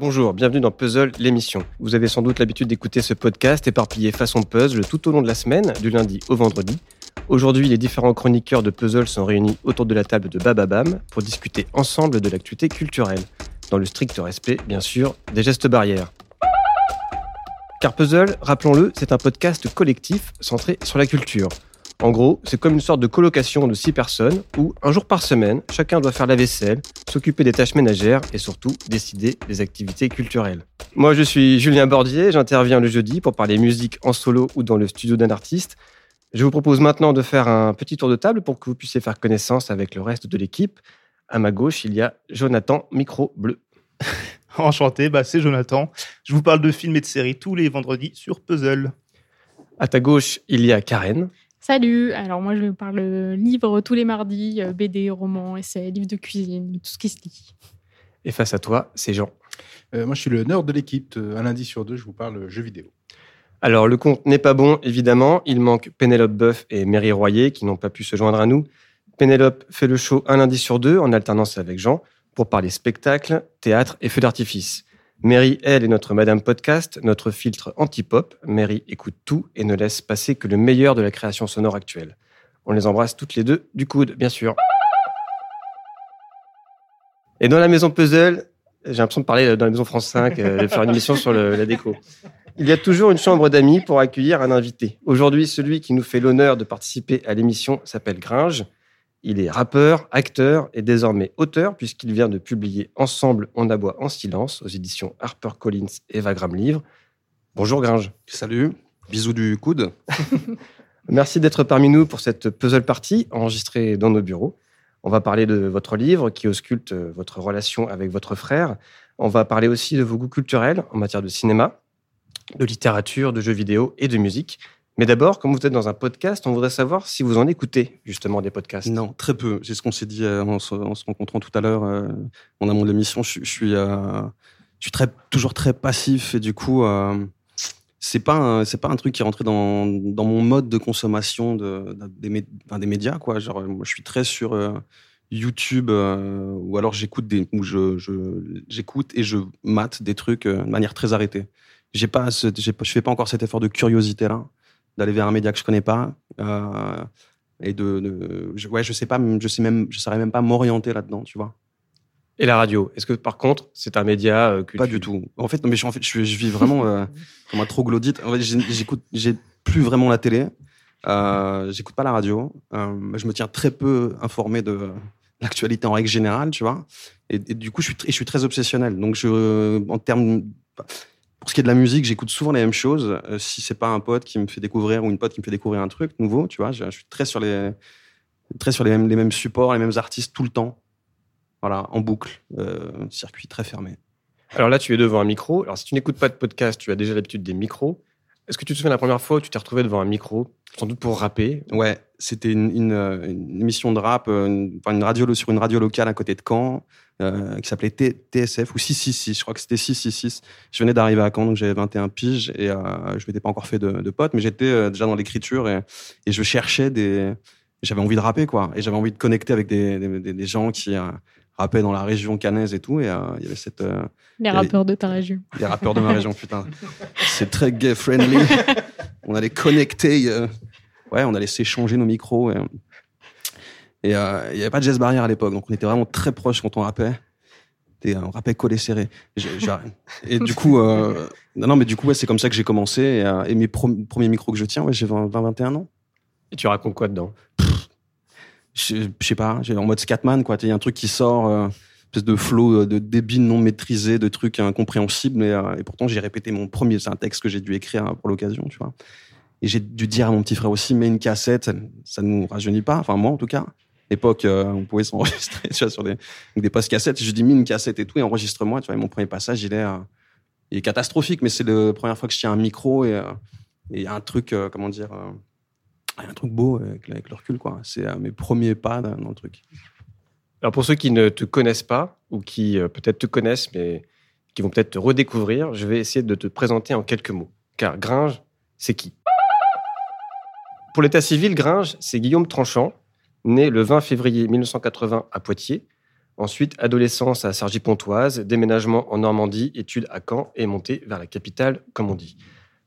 Bonjour, bienvenue dans Puzzle, l'émission. Vous avez sans doute l'habitude d'écouter ce podcast éparpillé façon puzzle tout au long de la semaine, du lundi au vendredi. Aujourd'hui, les différents chroniqueurs de Puzzle sont réunis autour de la table de Bababam pour discuter ensemble de l'actualité culturelle, dans le strict respect, bien sûr, des gestes barrières. Car Puzzle, rappelons-le, c'est un podcast collectif centré sur la culture. En gros, c'est comme une sorte de colocation de six personnes où, un jour par semaine, chacun doit faire la vaisselle, s'occuper des tâches ménagères et surtout décider des activités culturelles. Moi, je suis Julien Bordier, j'interviens le jeudi pour parler musique en solo ou dans le studio d'un artiste. Je vous propose maintenant de faire un petit tour de table pour que vous puissiez faire connaissance avec le reste de l'équipe. À ma gauche, il y a Jonathan, micro bleu. Enchanté, bah c'est Jonathan. Je vous parle de films et de séries tous les vendredis sur Puzzle. À ta gauche, il y a Karen. Salut, alors moi je vous parle livres tous les mardis, euh, BD, romans, essais, livres de cuisine, tout ce qui se lit. Et face à toi, c'est Jean. Euh, moi je suis le nerd de l'équipe. Euh, Un lundi sur deux, je vous parle jeux vidéo. Alors, le compte n'est pas bon, évidemment. Il manque Pénélope Boeuf et Mary Royer qui n'ont pas pu se joindre à nous. Pénélope fait le show un lundi sur deux en alternance avec Jean pour parler spectacle, théâtre et feux d'artifice. Mary, elle, est notre Madame Podcast, notre filtre anti-pop. Mary écoute tout et ne laisse passer que le meilleur de la création sonore actuelle. On les embrasse toutes les deux du coude, bien sûr. Et dans la maison puzzle, j'ai l'impression de parler dans la maison France 5, euh, de faire une émission sur la déco. Il y a toujours une chambre d'amis pour accueillir un invité. Aujourd'hui, celui qui nous fait l'honneur de participer à l'émission s'appelle Gringe. Il est rappeur, acteur et désormais auteur puisqu'il vient de publier Ensemble, on aboie en silence aux éditions HarperCollins et Vagram Livre. Bonjour Gringe. Salut, bisous du coude. Merci d'être parmi nous pour cette puzzle party enregistrée dans nos bureaux. On va parler de votre livre qui ausculte votre relation avec votre frère. On va parler aussi de vos goûts culturels en matière de cinéma, de littérature, de jeux vidéo et de musique. Mais d'abord, comme vous êtes dans un podcast, on voudrait savoir si vous en écoutez justement des podcasts. Non, très peu. C'est ce qu'on s'est dit euh, en, se, en se rencontrant tout à l'heure euh, en amont de l'émission. Je, suis, euh, toujours très passif et du coup, euh, c'est pas, un- truc qui est rentré dans, mon mode de consommation de, de- des, médias moi, je suis très sur euh, YouTube ou alors j'écoute et je mate des trucs de manière très arrêtée. J'ai pas, fais pas encore cet effort de curiosité là, d'aller vers un média que je connais pas. Euh, et de, de- je, ouais je sais pas je sais même je saurais même pas m'orienter là-dedans tu vois. Et la radio Est-ce que par contre, c'est un média euh, que pas tu- du tout. En fait non, mais je, en fait je, vis vraiment euh, comme un troglodyte. En fait j'ai- j'écoute j'ai plus vraiment la télé euh, j'écoute pas la radio euh, je me tiens très peu informé de l'actualité en règle générale tu vois. Et, et du coup je suis je suis très obsessionnel. Donc je en termes pour ce qui est de la musique, j'écoute souvent les mêmes choses. Euh, si c'est pas un pote qui me fait découvrir ou une pote qui me fait découvrir un truc nouveau, tu vois, je, je suis très sur les très sur les mêmes les mêmes supports, les mêmes artistes tout le temps. Voilà, en boucle, euh, circuit très fermé. Alors là, tu es devant un micro. Alors si tu n'écoutes pas de podcast, tu as déjà l'habitude des micros. Est-ce que tu te souviens la première fois où tu t'es retrouvé devant un micro, sans doute pour rapper? Ouais, c'était une, une, euh, émission de rap, euh, une, radio sur une radio locale à côté de Caen, euh, qui s'appelait TSF ou 666. Je crois que c'était 666. Je venais d'arriver à Caen, donc j'avais 21 piges et euh, je m'étais pas encore fait de, de potes, mais j'étais déjà dans l'écriture et, je cherchais des. J'avais envie de rapper quoi, et j'avais envie de connecter avec des, des, gens qui rappaient dans la région cannaise et tout, et euh, il y avait cette euh, Les rappeurs de ta région. les rappeurs de ma région, putain. C'est très gay friendly. On allait connecter. euh, ouais, on allait s'échanger nos micros. Et et, euh, il n'y avait pas de geste barrière à l'époque, donc on était vraiment très proches quand on rappait. Et, euh, on rappait collé serré. Et du coup, euh, non, non, mais du coup, ouais, c'est comme ça que j'ai commencé. Et, euh, et mes premiers micros que je tiens, ouais, j'ai 20, 20, 21 ans. Et tu racontes quoi dedans? Je sais pas, en mode Scatman, quoi. Il y a un truc qui sort, euh, espèce de flow euh, de débit non maîtrisé, de trucs incompréhensibles. Et, euh, et pourtant, j'ai répété mon premier. C'est un texte que j'ai dû écrire euh, pour l'occasion, tu vois. Et j'ai dû dire à mon petit frère aussi, mets une cassette, ça, ça nous rajeunit pas. Enfin, moi, en tout cas. Époque, euh, on pouvait s'enregistrer, tu vois, sur des, des postes cassettes. Je dis, mets une cassette et tout, et enregistre-moi, tu vois. Et mon premier passage, il est, il est catastrophique, mais c'est la première fois que je tiens un micro et, et un truc, comment dire, un truc beau avec, le recul, quoi. C'est euh, mes premiers pas dans, le truc. Alors pour ceux qui ne te connaissent pas, ou qui euh, peut-être te connaissent, mais qui vont peut-être te redécouvrir, je vais essayer de te présenter en quelques mots. Car Gringe, c'est qui? Pour l'état civil, Gringe, c'est Guillaume Tranchant, né le 20 février 1980 à Poitiers. Ensuite, adolescence à Cergy-Pontoise, déménagement en Normandie, études à Caen et montée vers la capitale, comme on dit.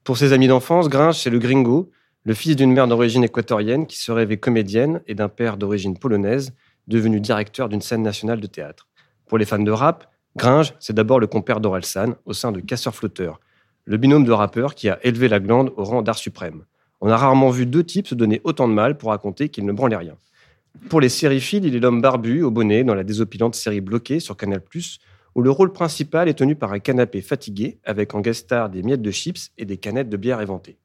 Pour ses amis d'enfance, Gringe, c'est le gringo, le fils d'une mère d'origine équatorienne qui se rêvait comédienne et d'un père d'origine polonaise, devenu directeur d'une scène nationale de théâtre. Pour les fans de rap, Gringe, c'est d'abord le compère d'Orelsan au sein de Casseur Flotteur, le binôme de rappeurs qui a élevé la glande au rang d'art suprême. On a rarement vu deux types se donner autant de mal pour raconter qu'ils ne branlaient rien. Pour les sériphiles, il est l'homme barbu au bonnet dans la désopilante série Bloquée sur Canal+, où le rôle principal est tenu par un canapé fatigué avec en guest des miettes de chips et des canettes de bière éventées.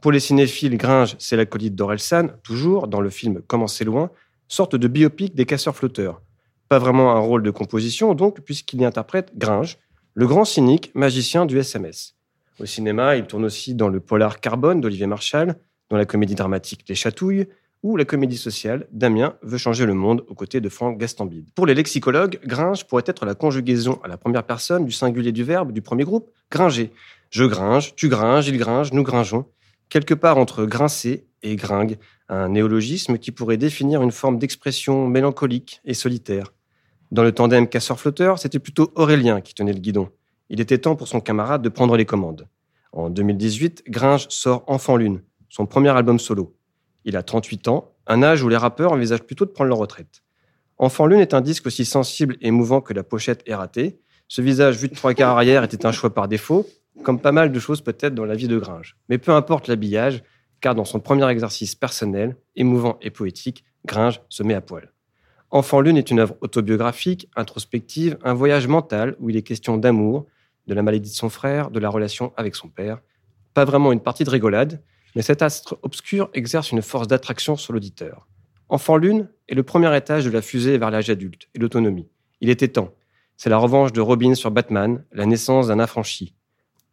Pour les cinéphiles, Gringe, c'est l'acolyte d'Orelsan, toujours dans le film Comment c'est loin, sorte de biopic des casseurs flotteurs. Pas vraiment un rôle de composition donc, puisqu'il y interprète Gringe, le grand cynique magicien du SMS. Au cinéma, il tourne aussi dans le polar Carbone d'Olivier Marchal, dans la comédie dramatique Les Chatouilles, ou la comédie sociale Damien veut changer le monde aux côtés de Franck Gastambide. Pour les lexicologues, gringe pourrait être la conjugaison à la première personne du singulier du verbe du premier groupe, gringer. Je gringe, tu gringes, il gringe, nous gringeons. Quelque part entre grincer et gringue, un néologisme qui pourrait définir une forme d'expression mélancolique et solitaire. Dans le tandem casseur-flotteur, c'était plutôt Aurélien qui tenait le guidon. Il était temps pour son camarade de prendre les commandes. En 2018, Gringe sort Enfant Lune, son premier album solo. Il a 38 ans, un âge où les rappeurs envisagent plutôt de prendre leur retraite. Enfant Lune est un disque aussi sensible et mouvant que la pochette est ratée. Ce visage vu de trois quarts arrière était un choix par défaut, comme pas mal de choses peut-être dans la vie de Gringe. Mais peu importe l'habillage, car dans son premier exercice personnel, émouvant et poétique, Gringe se met à poil. Enfant Lune est une œuvre autobiographique, introspective, un voyage mental où il est question d'amour, de la maladie de son frère, de la relation avec son père. Pas vraiment une partie de rigolade, mais cet astre obscur exerce une force d'attraction sur l'auditeur. Enfant Lune est le premier étage de la fusée vers l'âge adulte et l'autonomie. Il était temps. C'est la revanche de Robin sur Batman, la naissance d'un affranchi.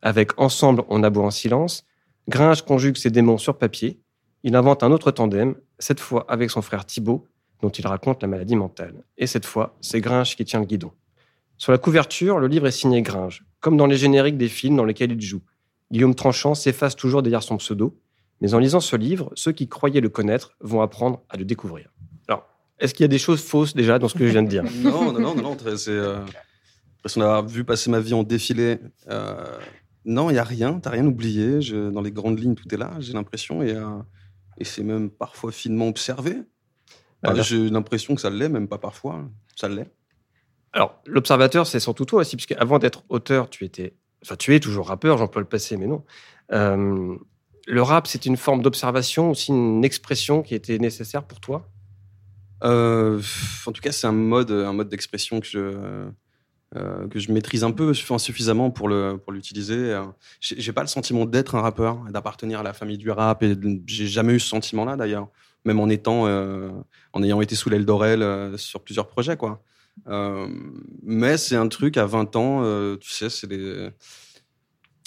Avec Ensemble, on aboie en silence, Gringe conjugue ses démons sur papier. Il invente un autre tandem, cette fois avec son frère Thibaut, dont il raconte la maladie mentale. Et cette fois, c'est Gringe qui tient le guidon. Sur la couverture, le livre est signé Gringe, comme dans les génériques des films dans lesquels il joue. Guillaume Tranchant s'efface toujours derrière son pseudo, mais en lisant ce livre, ceux qui croyaient le connaître vont apprendre à le découvrir. Alors, est-ce qu'il y a des choses fausses déjà dans ce que je viens de dire? Non, non, non, non, c'est euh, l'impression d'avoir vu passer ma vie en défilé. Euh, non, il n'y a rien, tu n'as rien oublié. Je, dans les grandes lignes, tout est là, j'ai l'impression, et, euh, et c'est même parfois finement observé. J'ai l'impression que ça l'est, même pas parfois, ça l'est. Alors, l'observateur, c'est surtout toi aussi, puisque avant d'être auteur, tu étais, enfin, tu es toujours rappeur, j'emploie le passé, mais non. Euh, le rap, c'est une forme d'observation, aussi une expression qui était nécessaire pour toi? Euh, En tout cas, c'est un mode, un mode d'expression que je, euh, que je maîtrise un peu suffisamment pour le pour l'utiliser. J'ai pas le sentiment d'être un rappeur, d'appartenir à la famille du rap, et j'ai jamais eu ce sentiment-là d'ailleurs, même en étant, euh, en ayant été sous l'aile d'Aurel euh, sur plusieurs projets, quoi. Euh, mais c'est un truc à 20 ans, euh, tu sais, c'est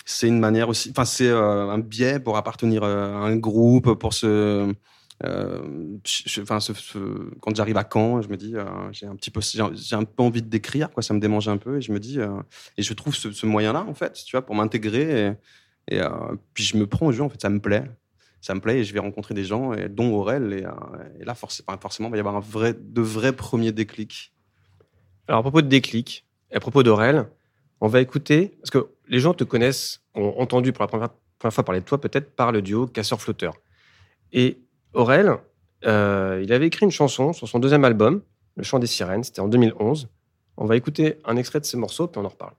c'est une manière aussi, enfin c'est euh, un biais pour appartenir euh, à un groupe, pour se, euh, quand j'arrive à Caen, je me dis j'ai un petit peu, j'ai un peu envie de décrire quoi, ça me démange un peu et je me dis et je trouve ce, moyen-là en fait, tu vois, pour m'intégrer et, puis je me prends au jeu en fait, ça me plaît ça me plaît et je vais rencontrer des gens, et, dont Aurel. Et, là, forcément, il va y avoir de vrais premiers déclics. Alors, à propos de déclics, et à propos d'Aurel, on va écouter, parce que les gens te connaissent, ont entendu pour la première, fois parler de toi peut-être par le duo Casseur-Flotteur. Et Aurel, euh, il avait écrit une chanson sur son deuxième album, Le Chant des Sirènes, c'était en 2011. On va écouter un extrait de ce morceau, puis on en reparle.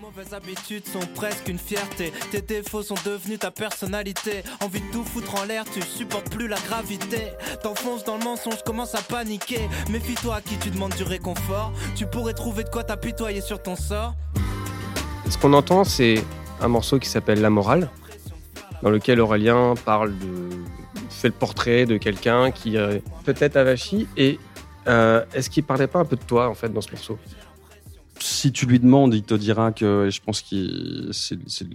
Mauvaises habitudes sont presque une fierté. Tes défauts sont devenus ta personnalité. Envie de tout foutre en l'air, tu supportes plus la gravité. T'enfonces dans le mensonge, commence à paniquer. Méfie-toi à qui tu demandes du réconfort. Tu pourrais trouver de quoi t'apitoyer sur ton sort. Ce qu'on entend, c'est un morceau qui s'appelle La morale, dans lequel Aurélien parle de. Fait le portrait de quelqu'un qui euh, peut-être avachi. Et euh, est-ce qu'il parlait pas un peu de toi, en fait, dans ce morceau? Si tu lui demandes, il te dira que je pense que c'est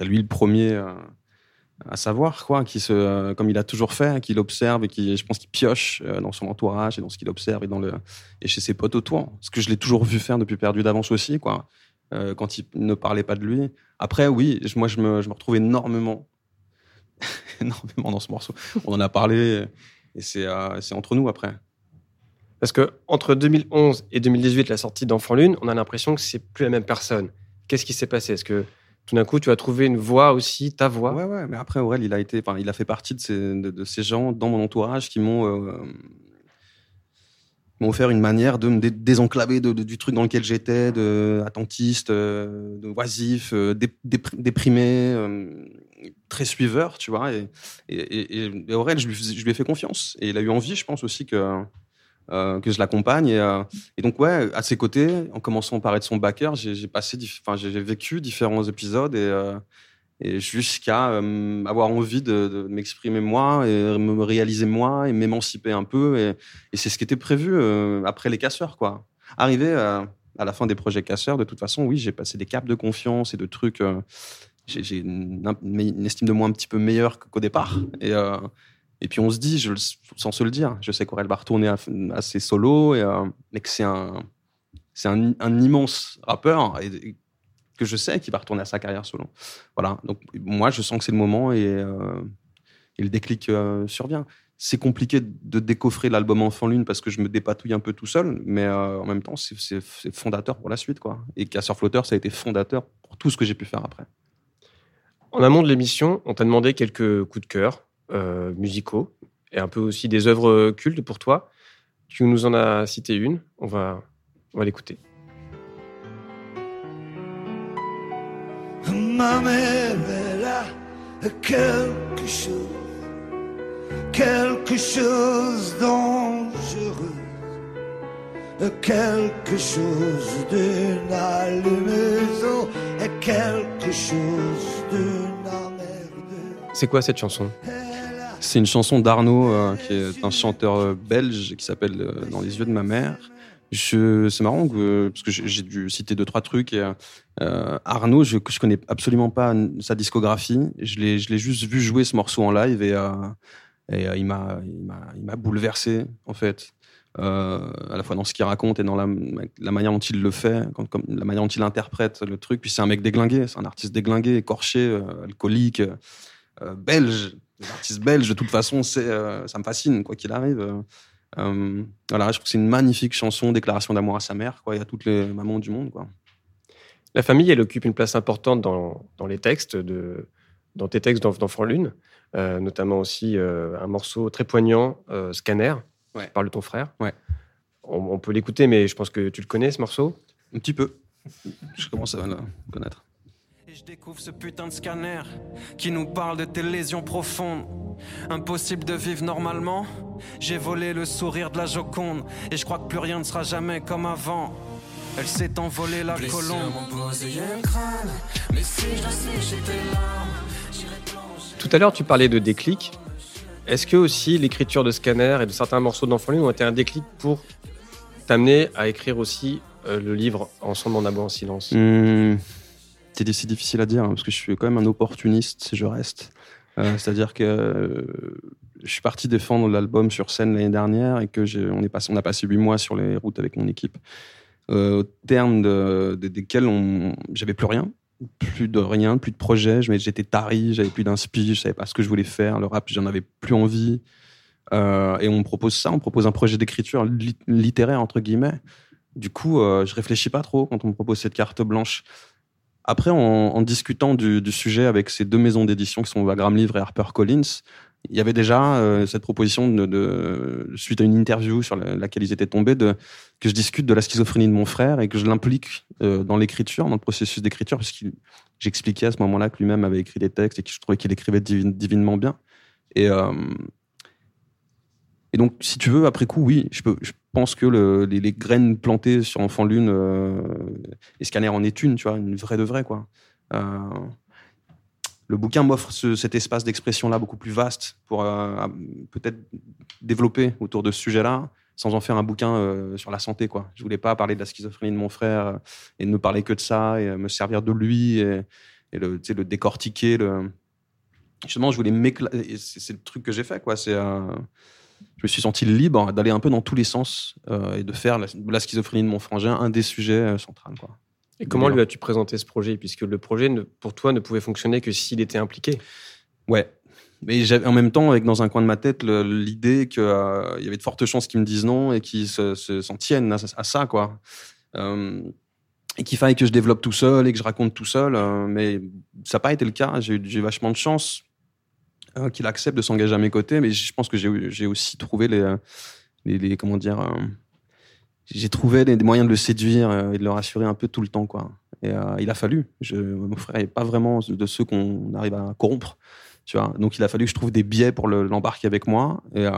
lui le premier à, à savoir, quoi, qui se, comme il a toujours fait, qu'il observe et qui, je pense qu'il pioche euh, dans son entourage et dans ce qu'il observe et, dans le, et chez ses potes autour. Ce que je l'ai toujours vu faire depuis Perdu d'avance aussi, quoi euh, quand il ne parlait pas de lui. Après, oui, moi, je me, je me retrouve énormément, énormément dans ce morceau. On en a parlé et c'est euh, entre nous après. Parce que entre 2011 et 2018, la sortie d'Enfant Lune, on a l'impression que c'est plus la même personne. Qu'est-ce qui s'est passé? Est-ce que tout d'un coup, tu as trouvé une voix aussi, ta voix? Ouais, ouais, mais après, Aurel, il a été, enfin, il a fait partie de ces, de, de ces gens dans mon entourage qui m'ont, euh, m'ont offert une manière de me dé- désenclaver de, de- du truc dans lequel j'étais, de attentiste, euh, de oisif, dé- dépr- déprimé, euh, très suiveur, tu vois. Et, et, et, et Aurel, je lui, je lui ai fait confiance. Et il a eu envie, je pense aussi que, euh, que je l'accompagne. Et, euh, et donc, ouais, à ses côtés, en commençant par être son backer, j'ai passé, vécu différents épisodes et, euh, jusqu'à euh, avoir envie de, de m'exprimer moi et me réaliser moi et m'émanciper un peu. Et, c'est ce qui était prévu après les casseurs, quoi. Arrivé à la fin des projets casseurs, de toute façon, oui, j'ai passé des caps de confiance et de trucs. J'ai une, estime de moi un petit peu meilleure qu'au départ. Et, euh, et puis on se dit, sans se le dire, je sais qu'Aurel va retourner ses solos, et, euh, mais que c'est un, c'est un, immense rappeur et, que je sais qu'il va retourner à sa carrière solo. Voilà. Donc moi, je sens que c'est le moment et, euh, et le déclic survient. C'est compliqué de décoffrer l'album Enfant Lune parce que je me dépatouille un peu tout seul, mais en même temps, c'est fondateur pour la suite, quoi. Et Casseur Flotteur, ça a été fondateur pour tout ce que j'ai pu faire après. En amont de l'émission, on t'a demandé quelques coups de cœur euh, musicaux et un peu aussi des œuvres cultes pour toi. Tu nous en as cité une. On va, l'écouter. Quelque chose dangereux, quelque chose d'une allumeuse et quelque chose d'une. C'est quoi cette chanson? C'est une chanson d'Arnaud, euh, qui est un chanteur euh, belge qui s'appelle euh, Dans les yeux de ma mère. Je- C'est marrant que, parce que j'ai j'ai dû citer deux trois trucs. Et, euh, Arnaud, je, je connais absolument pas sa discographie. Je l'ai je l'ai juste vu jouer ce morceau en live et, euh, et euh, il m'a il m'a il m'a bouleversé en fait. Euh, à la fois dans ce qu'il raconte et dans la, manière dont il le fait, la manière dont il interprète le truc. Puis c'est un mec déglingué, c'est un artiste déglingué, écorché, euh, alcoolique, euh, belge. Les artistes belges, de toute façon, c'est, ça me fascine, quoi qu'il arrive. Voilà, je trouve que c'est une magnifique chanson, déclaration d'amour à sa mère, quoi, et à toutes les mamans du monde. La famille, elle occupe une place importante dans, dans les textes, de, dans tes textes d'Enf- d'Enfant Lune, notamment aussi un morceau très poignant, Scanner, Ouais. qui parle de ton frère. Ouais. On, on peut l'écouter, mais je pense que tu le connais, ce morceau. Un petit peu. Je commence à le connaître. Et je découvre ce putain de scanner qui nous parle de tes lésions profondes. Impossible de vivre normalement. J'ai volé le sourire de la Joconde et je crois que plus rien ne sera jamais comme avant. Elle s'est envolée la colombe. Tout à l'heure, tu parlais de déclic. Est-ce que aussi l'écriture de Scanner et de certains morceaux d'Enfant ont été un déclic pour t'amener à écrire aussi euh, le livre Ensemble en aboie en silence? Hum, c'est difficile à dire, hein, parce que je suis quand même un opportuniste si je reste. Euh, C'est-à-dire que euh, je suis parti défendre l'album sur scène l'année dernière et que on, est passé, a passé huit mois sur les routes avec mon équipe, au terme de, de- desquels j'avais plus rien, plus de rien, plus de projet. J'étais tari, j'avais plus d'inspi, je savais pas ce que je voulais faire. Le rap, j'en avais plus envie. Euh, et on me propose ça, on me propose un projet d'écriture lit- littéraire entre guillemets. Du coup, euh, je réfléchis pas trop quand on me propose cette carte blanche. Après, en, discutant du, sujet avec ces deux maisons d'édition qui sont Wagram Livre et HarperCollins, il y avait déjà euh, cette proposition suite à une interview sur la- laquelle ils étaient tombés, que je discute de la schizophrénie de mon frère et que je l'implique euh, dans l'écriture, dans le processus d'écriture, parce que j'expliquais à ce moment-là que lui-même avait écrit des textes et que je trouvais qu'il écrivait divin- divinement bien. Et, euh, et donc, si tu veux, après coup, oui, je, pense que le- les, graines plantées sur Enfant Lune, et Scanner en est une, tu vois, une vraie de vraie, quoi. Le bouquin m'offre ce- cet espace d'expression-là beaucoup plus vaste pour euh, peut-être développer autour de ce sujet-là, sans en faire un bouquin euh, sur la santé, quoi. Je voulais pas parler de la schizophrénie de mon frère euh, et ne parler que de ça et me servir de lui et, le, décortiquer. Justement, je voulais m'éclater. C'est le truc que j'ai fait, quoi. C'est je me suis senti libre d'aller un peu dans tous les sens et de faire la, la schizophrénie de mon frangin un des sujets. Quoi. Et comment lui as-tu présenté ce projet? Puisque le projet, ne- pour toi, ne pouvait fonctionner que s'il était impliqué. Ouais, mais j'avais en même temps, avec dans un coin de ma tête, l'idée qu'il y avait de fortes chances qu'ils me disent non et qu'ils se- se- s'en tiennent à, à ça, quoi. Euh, et qu'il fallait que je développe tout seul et que je raconte tout seul. euh, mais ça n'a pas été le cas. J'ai eu vachement de chance euh, qu'il accepte de s'engager à mes côtés. Mais je pense que j'ai aussi trouvé les, euh, les, les- comment dire, euh, j'ai trouvé des, moyens de le séduire euh, et de le rassurer un peu tout le temps, quoi. Et euh, il a fallu. Mon frère n'est pas vraiment de ceux qu'on arrive à corrompre. Tu vois, donc il a fallu que je trouve des biais pour le- l'embarquer avec moi, et, euh,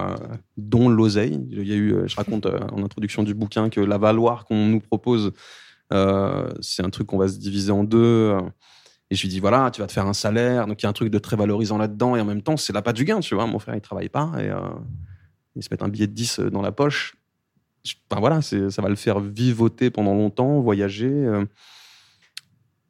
dont l'oseille. Il y a eu, je raconte en introduction du bouquin que la valoir qu'on nous propose, c'est un truc qu'on va se diviser en deux. Et je lui dis voilà, tu vas te faire un salaire, donc il y a un truc de très valorisant là-dedans, et en même temps c'est la pas du gain, tu vois. Mon frère il travaille pas et il se met un billet de 10 dans la poche. Enfin voilà, ça va le faire vivoter pendant longtemps, voyager. euh.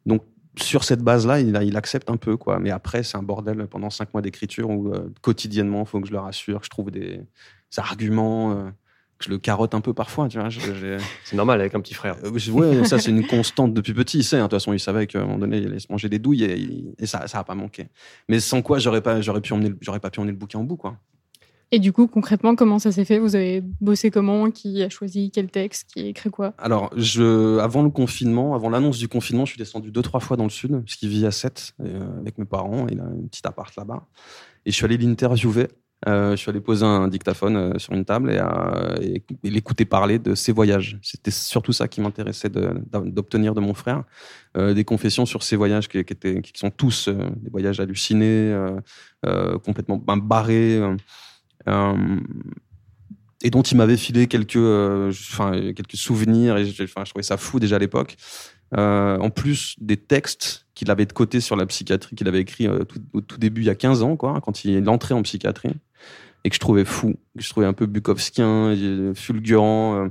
Donc sur cette base-là, il, accepte un peu, quoi. Mais après, c'est un bordel pendant cinq mois d'écriture où euh, quotidiennement, il faut que je le rassure, que je trouve des, des arguments, euh, que je le carotte un peu parfois, tu vois. C'est normal avec un petit frère. euh, ouais, ça c'est une constante depuis petit. Il sait, hein, de toute façon, il savait qu'à un moment donné, il allait se manger des douilles et, ça, ça a pas manqué. Mais sans quoi, j'aurais pas, j'aurais pu emmener, j'aurais pas pu emmener le bouquin au bout, quoi. Et du coup, concrètement, comment ça s'est fait? Vous avez bossé comment? Qui a choisi quel texte? Qui a écrit quoi? Alors, je, avant le confinement, avant l'annonce du confinement, je suis descendu deux, trois fois dans le sud, parce qu'il vit à 7 avec mes parents. Il a un petit appart là-bas. Et je suis allé l'interviewer. Euh, je suis allé poser un dictaphone euh, sur une table et, euh, l'écouter parler de ses voyages. C'était surtout ça qui m'intéressait d'obtenir de mon frère. Euh, des confessions sur ses voyages qui, étaient, qui sont tous euh, des voyages hallucinés, euh, euh, complètement ben, barrés. Euh, et dont il m'avait filé quelques, euh, quelques souvenirs. Et je, trouvais ça fou déjà à l'époque. Euh, en plus des textes qu'il avait de côté sur la psychiatrie, qu'il avait écrit tout, au tout début, il y a 15 ans, quoi, quand il entrait en psychiatrie, et que je trouvais fou, que je trouvais un peu bukowskien, fulgurant.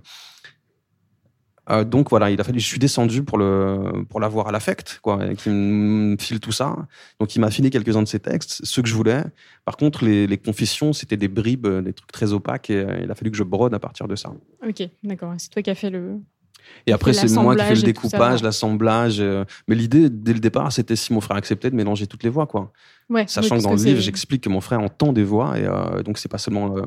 Euh, donc voilà, il a fallu, je suis descendu pour le pour l'avoir à l'affect, quoi, et qu'il me file tout ça. Donc il m'a filé quelques-uns de ses textes, ceux que je voulais. Par contre, les, les confessions, c'était des bribes, euh, des trucs très opaques, et euh, il a fallu que je brode à partir de ça. Ok, d'accord. C'est toi qui as fait le. Et après, c'est moi qui fais le découpage, l'assemblage. mais l'idée, dès le départ, c'était si mon frère acceptait de mélanger toutes les voix, quoi. Ouais. Sachant oui, que dans le livre, j'explique que mon frère entend des voix, et euh, donc c'est pas seulement euh,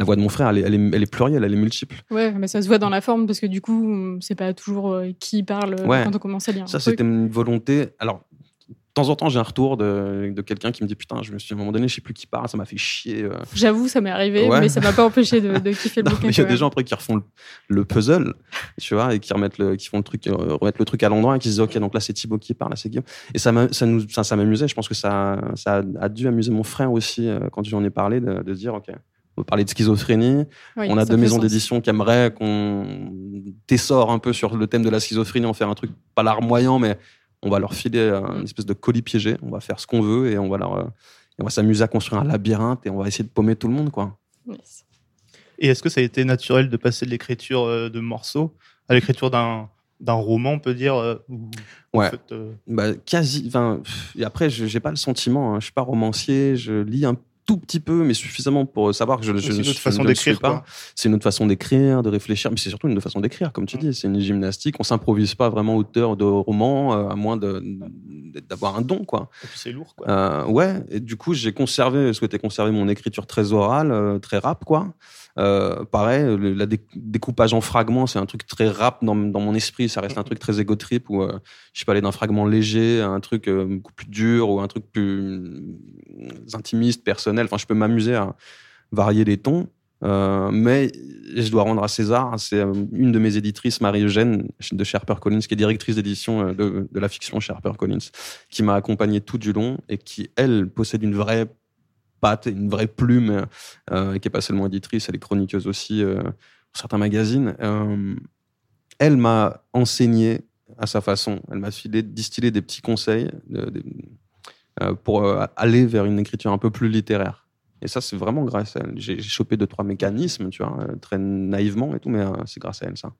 la voix de mon frère, elle est, elle, est, elle est plurielle, elle est multiple. Ouais, mais ça se voit dans la forme parce que du coup, c'est pas toujours euh, qui parle euh, Ouais. quand on commence à lire. Ça, c'était une volonté. Alors, de temps en temps, j'ai un retour de, de quelqu'un qui me dit Putain, je me suis à un moment donné, je sais plus qui parle, ça m'a fait chier. euh. J'avoue, ça m'est arrivé, Ouais. mais ça m'a pas empêché de, de kiffer le Non, bouquin. il y a des gens après qui refont le, le puzzle, tu vois, et qui remettent le, qui font le truc, remettent le truc à l'endroit et qui se disent ok, donc là c'est Thibaut qui parle, là c'est Guillaume. Et ça, m'a- ça nous, ça, ça m'amusait. Je pense que ça, ça a dû amuser mon frère aussi quand j'en ai parlé de, de se dire ok, parler de schizophrénie. Oui, on a deux maisons d'édition qui aimeraient qu'on tessore un peu sur le thème de la schizophrénie, en faire un truc pas larmoyant, mais on va leur filer une espèce de colis piégé. On va faire ce qu'on veut et on va leur, euh, et on va s'amuser à construire un labyrinthe et on va essayer de paumer tout le monde, quoi. Yes. Et est-ce que ça a été naturel de passer de l'écriture euh, de morceaux à l'écriture d'un d'un roman, on peut dire euh, en Ouais. fait, euh, Bah, quasi. Et après, je j'ai pas le sentiment. Hein. Je suis pas romancier. Je lis un tout petit peu, mais suffisamment pour savoir que je, je, c'est une je- façon ne suis d'écrire, pas. C'est une autre façon d'écrire, de réfléchir, mais c'est surtout une autre façon d'écrire, comme tu Mm. dis. C'est une gymnastique. On s'improvise pas vraiment auteur de roman, euh, à moins d'avoir un don, quoi. C'est lourd, quoi. Euh, ouais, et du coup, j'ai conservé, souhaité conserver mon écriture très orale, euh, très rap, quoi. Euh, pareil, le la dé- découpage en fragments, c'est un truc très rap dans, mon esprit. Ça reste un truc très égo trip où euh, je peux aller d'un fragment léger à un truc euh, beaucoup plus dur ou un truc plus euh, intimiste, personnel. Enfin, je peux m'amuser à varier les tons. Mais je dois rendre à César, c'est une de mes éditrices, Marie-Eugène, de chez HarperCollins, qui est directrice d'édition de, de la fiction chez HarperCollins, qui m'a accompagné tout du long et qui, elle, possède une vraie patte, une vraie plume, euh, et qui est pas seulement éditrice, elle est chroniqueuse aussi euh, pour certains magazines. Euh, elle m'a enseigné à sa façon. Elle m'a distillé des petits conseils pour aller vers une écriture un peu plus littéraire. Et ça, c'est vraiment grâce à elle. J'ai chopé deux, trois mécanismes, tu vois, très naïvement et tout, mais c'est grâce à elle, ça.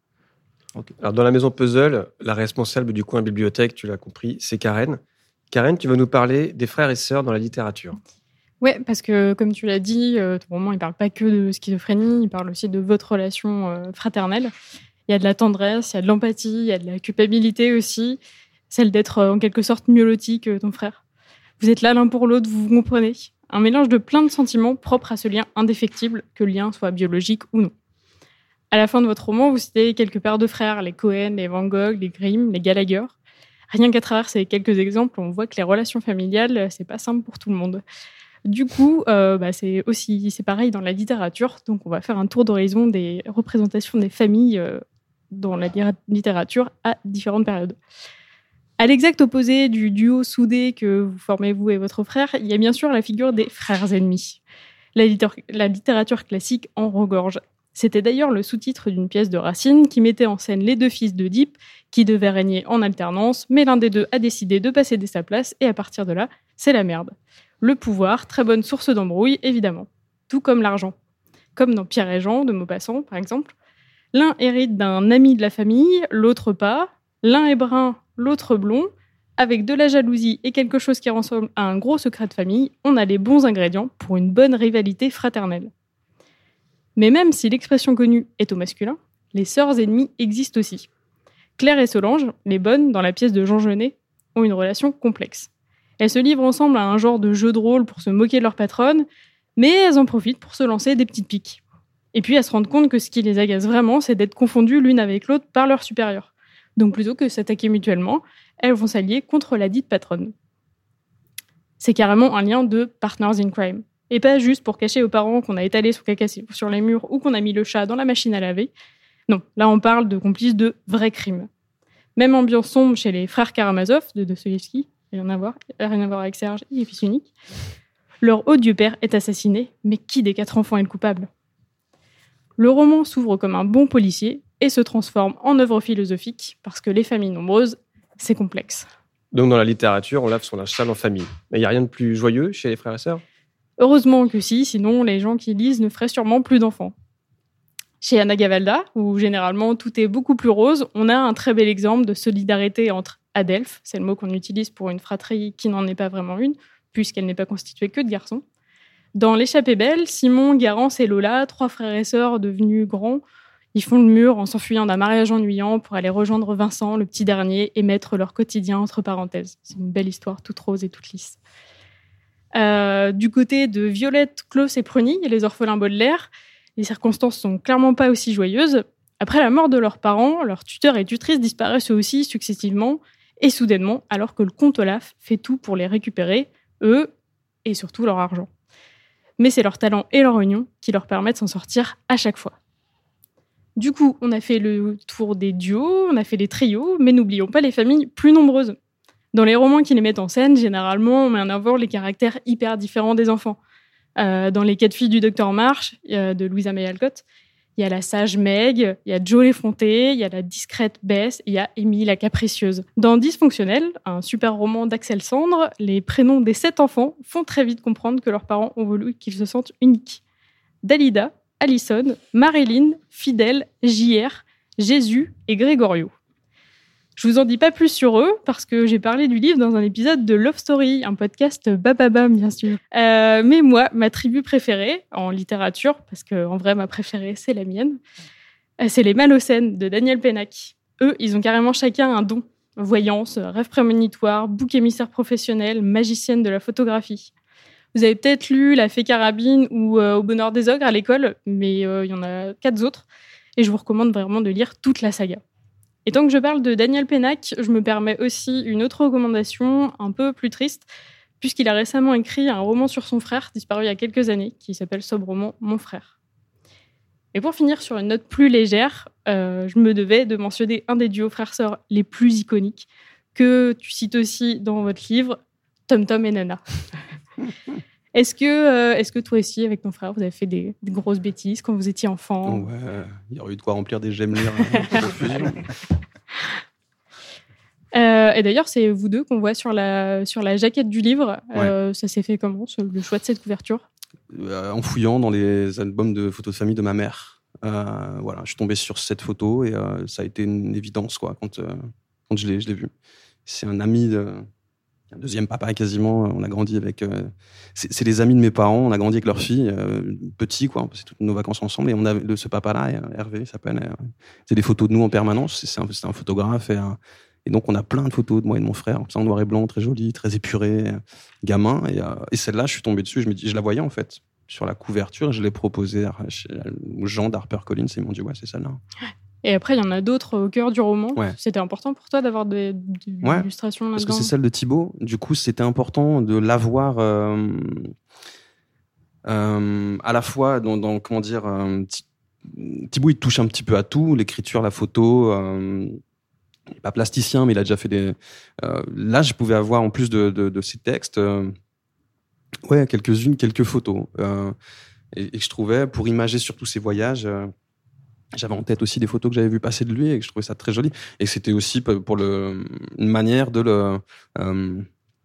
Alors, dans la maison Puzzle, la responsable du coin bibliothèque, tu l'as compris, c'est Karen. Karen, tu vas nous parler des frères et sœurs dans la littérature. Ouais, parce que comme tu l'as dit, euh, ton roman, il parle pas que de schizophrénie, il parle aussi de votre relation euh, fraternelle. Il y a de la tendresse, il y a de l'empathie, il y a de la culpabilité aussi, celle d'être euh, en quelque sorte mieux loti que ton frère. Vous êtes là l'un pour l'autre, vous vous comprenez. un mélange de plein de sentiments propres à ce lien indéfectible, que le lien soit biologique ou non. À la fin de votre roman, vous citez quelques paires de frères, les Cohen, les Van Gogh, les Grimm, les Gallagher. Rien qu'à travers ces quelques exemples, on voit que les relations familiales, c'est pas simple pour tout le monde. Du coup, euh, bah, c'est aussi c'est pareil dans la littérature. Donc, on va faire un tour d'horizon des représentations des familles euh, dans la littérature à différentes périodes. À l'exact opposé du duo soudé que vous formez vous et votre frère, il y a bien sûr la figure des frères ennemis. La, littérature classique en regorge. C'était d'ailleurs le sous-titre d'une pièce de Racine qui mettait en scène les deux fils d'Oedipe qui devaient régner en alternance, mais l'un des deux a décidé de passer sa place et à partir de là, c'est la merde. Le pouvoir, très bonne source d'embrouille, évidemment. Tout comme l'argent. Comme dans Pierre et Jean de Maupassant, par exemple. L'un hérite d'un ami de la famille, l'autre pas. L'un est brun, l'autre blond. Avec de la jalousie et quelque chose qui ressemble à un gros secret de famille, on a les bons ingrédients pour une bonne rivalité fraternelle. Mais même si l'expression connue est au masculin, les sœurs ennemies existent aussi. Claire et Solange, les bonnes, dans la pièce de Jean Genet, ont une relation complexe. Elles se livrent ensemble à un genre de jeu de rôle pour se moquer de leur patronne, mais elles en profitent pour se lancer des petites piques. Et puis elles se rendent compte que ce qui les agace vraiment, c'est d'être confondues l'une avec l'autre par leur supérieur. Donc plutôt que s'attaquer mutuellement, elles vont s'allier contre la dite patronne. C'est carrément un lien de partners in crime. Et pas juste pour cacher aux parents qu'on a étalé son caca sur les murs ou qu'on a mis le chat dans la machine à laver. Non, là on parle de complices de vrais crimes. Même ambiance sombre chez les frères Karamazov de Dostoevsky, rien à voir, rien à voir avec Serge et fils unique. Leur odieux père est assassiné, mais qui des quatre enfants est le coupable? Le roman s'ouvre comme un bon policier et se transforme en œuvre philosophique parce que les familles nombreuses, c'est complexe. Donc dans la littérature, on lave son linge sale en famille. Mais il n'y a rien de plus joyeux chez les frères et sœurs? Heureusement que si, sinon les gens qui lisent ne feraient sûrement plus d'enfants. Chez Anna Gavalda, où généralement tout est beaucoup plus rose, on a un très bel exemple de solidarité entre adelphes, c'est le mot qu'on utilise pour une fratrie qui n'en est pas vraiment une, puisqu'elle n'est pas constituée que de garçons. Dans L'échappée belle, Simon, Garance et Lola, trois frères et sœurs devenus grands, ils font le mur en s'enfuyant d'un mariage ennuyant pour aller rejoindre Vincent, le petit dernier, et mettre leur quotidien entre parenthèses. C'est une belle histoire toute rose et toute lisse. Euh, du côté de Violette, Klaus et Prony, les orphelins Baudelaire, les circonstances sont clairement pas aussi joyeuses. Après la mort de leurs parents, leurs tuteurs et tutrices disparaissent aussi successivement et soudainement, alors que le comte Olaf fait tout pour les récupérer, eux et surtout leur argent. Mais c'est leur talent et leur union qui leur permettent de s'en sortir à chaque fois. Du coup, on a fait le tour des duos, on a fait les trios, mais n'oublions pas les familles plus nombreuses. Dans les romans qui les mettent en scène, généralement, on met en avant les caractères hyper différents des enfants. Euh, dans Les quatre filles du docteur March de Louisa May Alcott, il y a la sage Meg, il y a Joe l'effronté, il y a la discrète Bess, il y a Amy la capricieuse. Dans Dysfonctionnel, un super roman d'Axel Sandre, les prénoms des sept enfants font très vite comprendre que leurs parents ont voulu qu'ils se sentent uniques. Dalida, Allison, Marilyn, Fidèle, JR, Jésus et Grégorio. Je vous en dis pas plus sur eux parce que j'ai parlé du livre dans un épisode de Love Story, un podcast bababam bien sûr. Euh, mais moi, ma tribu préférée en littérature, parce que en vrai ma préférée c'est la mienne, euh, c'est les Malocènes de Daniel Pennac. Eux, ils ont carrément chacun un don voyance, rêve prémonitoire, bouc émissaire professionnel, magicienne de la photographie. Vous avez peut-être lu La Fée Carabine ou euh, Au Bonheur des Ogres à l'école, mais il y en a quatre autres. Et je vous recommande vraiment de lire toute la saga. Et tant que je parle de Daniel Pennac, je me permets aussi une autre recommandation un peu plus triste, puisqu'il a récemment écrit un roman sur son frère, disparu il y a quelques années, qui s'appelle sobrement Mon frère. Et pour finir sur une note plus légère, euh, je me devais de mentionner un des duos frères-sœurs les plus iconiques, que tu cites aussi dans votre livre, Tom Tom et Nana. Est-ce que, euh, est-ce que toi aussi, avec ton frère, vous avez fait des, grosses bêtises quand vous étiez enfant? Ouais, il y aurait eu de quoi remplir des gemmes lire. euh, et d'ailleurs, c'est vous deux qu'on voit sur la, sur la jaquette du livre. Euh, ça s'est fait comment, le choix de cette couverture? Euh, En fouillant dans les albums de photos de famille de ma mère. voilà, je suis tombé sur cette photo et ça a été une évidence quoi, quand, quand je l'ai vu. C'est un ami de, un deuxième papa quasiment. On a grandi avec. Euh, c'est les amis de mes parents. On a grandi avec leur fille, euh, petit quoi. On passait toutes nos vacances ensemble et on avait ce papa-là, Hervé, s'appelle. Euh, c'est des photos de nous en permanence. C'est un, photographe et, donc, on a plein de photos de moi et de mon frère, en noir et blanc, très joli, très épuré, euh, gamin. Et, euh, celle-là, je suis tombé dessus. Je me dis, je la voyais en fait sur la couverture. Je l'ai proposée aux gens d'HarperCollins. Et ils m'ont dit, ouais, c'est celle-là. Et après, il y en a d'autres au cœur du roman. Ouais. C'était important pour toi d'avoir des, des Ouais, illustrations Parce que c'est celle de Thibaut. Du coup, c'était important de l'avoir euh, euh, à la fois dans, dans- comment dire. euh, Thi- Thibaut, il touche un petit peu à tout, l'écriture, la photo. il n'est pas plasticien, mais il a déjà fait des. là, je pouvais avoir en plus de, de, de ces textes, ouais, quelques-unes, quelques photos. et, et je trouvais, pour imager surtout ses voyages. J'avais en tête aussi des photos que j'avais vues passer de lui et que je trouvais ça très joli. Et c'était aussi pour le, une manière de le, euh,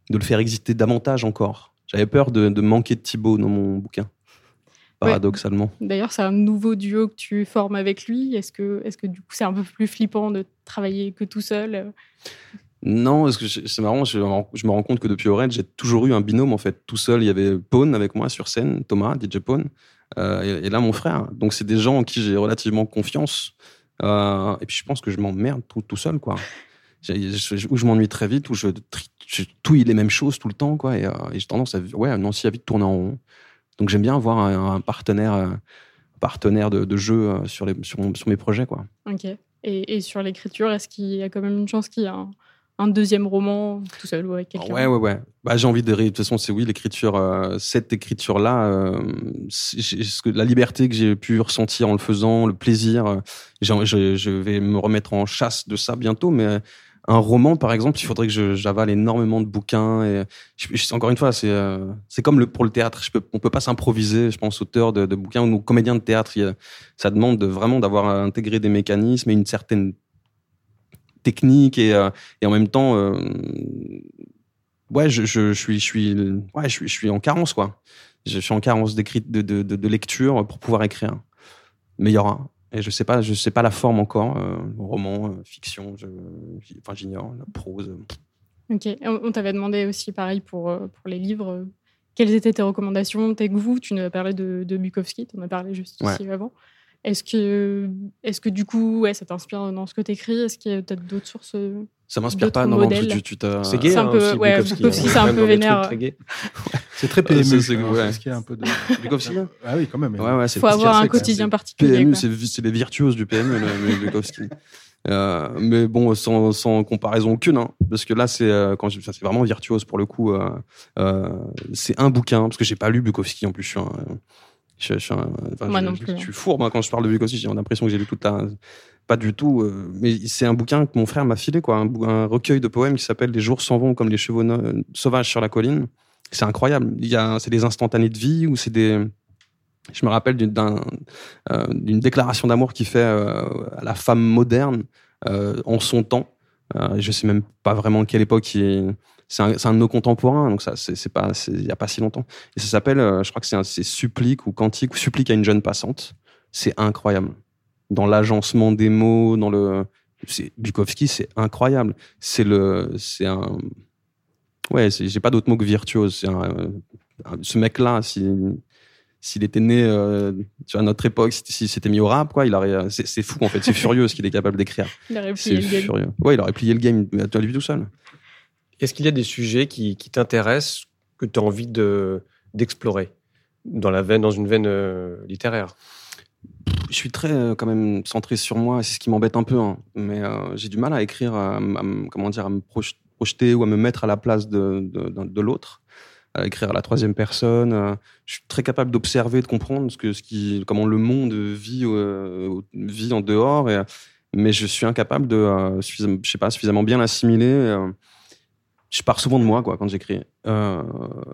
de le faire exister davantage encore. J'avais peur de, de manquer de Thibaut dans mon bouquin, paradoxalement. D'ailleurs, c'est un nouveau duo que tu formes avec lui. Est-ce que, est-ce que du coup, c'est un peu plus flippant de travailler que tout seul euh? Non, parce que c'est marrant, je, me rends- je me rends compte que depuis Orange, j'ai toujours eu un binôme en fait. Tout seul, il y avait Pone avec moi sur scène, Thomas, DJ Pone, euh, et, là mon frère. Donc c'est des gens en qui j'ai relativement confiance. Euh, et puis je pense que je m'emmerde tout, seul, quoi. Je- je m'ennuie très vite, ou je, je touille les mêmes choses tout le temps, quoi. Et, euh, j'ai tendance à, ouais, Nancy a vite tourné en rond. Donc j'aime bien avoir un, partenaire, partenaire de, jeu sur, les, sur, mes projets, quoi. Ok. Et, sur l'écriture, est-ce qu'il y a quand même une chance qu'il y ait un, un deuxième roman tout seul ou avec quelqu'un Ouais, ouais, ouais. Bah, j'ai envie de. De toute façon, c'est oui, l'écriture, euh, cette écriture-là, euh, la liberté que j'ai pu ressentir en le faisant, le plaisir, euh, je, vais me remettre en chasse de ça bientôt, mais un roman, par exemple, il faudrait que j'avale énormément de bouquins. Et encore une fois, c'est comme le, pour le théâtre. Je peux, on peut pas s'improviser, je pense, auteur de, de bouquins ou comédien de théâtre. Ça demande de, vraiment d'avoir intégré des mécanismes et une certaine technique et, euh, et en même temps, euh, ouais, je, je, je suis, je suis, ouais, je suis, je suis en carence, quoi. Je suis en carence d'écrit, de, de, de, de lecture pour pouvoir écrire. Mais il y aura. Et je sais pas, je sais pas la forme encore. euh, roman, euh, fiction, je, enfin j'ignore la prose. Ok. On, t'avait demandé aussi, pareil, pour, pour les livres, quelles étaient tes recommandations, tes goûts? Tu nous as parlé de, de Bukowski, tu en as parlé juste Ouais. ici avant. Est-ce que, est que du coup, ouais, ça t'inspire dans ce que tu écris Est-ce qu'il y a peut-être d'autres sources euh, Ça m'inspire pas, non, non, tu, modèles? tu, tu t'as- C'est gay, C'est un hein, peu- aussi, ouais, Bukowski, hein. c'est un peu vénère. C'est très PMU. c'est- c'est- hein, ouais. parce qu'il y a un peu de. Bukowski Ah oui, quand même. Ouais, ouais, c'est faut avoir un sexe, quotidien particulier. PMU, c'est les virtuoses du PMU, le, Bukowski. Euh, mais bon, sans, sans comparaison aucune, hein, parce que là, c'est euh, quand je- ça, c'est vraiment virtuose pour le coup. euh, euh, c'est un bouquin, parce que j'ai pas lu Bukowski en plus. Je suis un, je, enfin, Moi je- non plus, Je hein. suis fourbe hein, quand je parle de Bukowski. J'ai l'impression que j'ai lu toute la. Pas du tout. euh, mais c'est un bouquin que mon frère m'a filé, quoi, un, un recueil de poèmes qui s'appelle Les jours s'en vont comme les chevaux no- sauvages sur la colline. C'est incroyable. Il y a, c'est des instantanés de vie ou c'est des. Je me rappelle d'une, d'un, euh, d'une déclaration d'amour qu'il fait euh, à la femme moderne euh, en son temps. Euh, je sais même pas vraiment quelle époque il. C'est un, un de nos contemporains, donc ça, c'est, pas, il y a pas si longtemps. Et ça s'appelle, euh, je crois que c'est, un, c'est supplique ou cantique ou supplique à une jeune passante. C'est incroyable. Dans l'agencement des mots, dans le, c'est, Bukowski, c'est incroyable. C'est le, c'est un, ouais, j'ai pas d'autre mot que virtuose. C'est un, euh, un- ce mec-là, s'il, était né euh, à notre époque, si- s'il s'était mis au rap, quoi, il aurait, c'est, c'est fou en fait, c'est furieux ce qu'il est capable d'écrire. Il aurait C'est plié le game. furieux. Ouais, il aurait plié le game à lui tout seul. Est-ce qu'il y a des sujets qui, qui t'intéressent, que tu as envie de, d'explorer dans, la veine, dans une veine euh, littéraire? Je suis très euh, quand même centré sur moi, c'est ce qui m'embête un peu, hein. mais euh, j'ai du mal à écrire, à, comment dire, à me proj- projeter ou à me mettre à la place de, de, l'autre, à écrire à la troisième personne. je suis très capable d'observer, de comprendre ce que, ce qui, comment le monde vit, vit en dehors, mais je suis incapable de, je sais pas, suffisamment bien l'assimiler. Je pars souvent de moi quoi quand j'écris. Euh,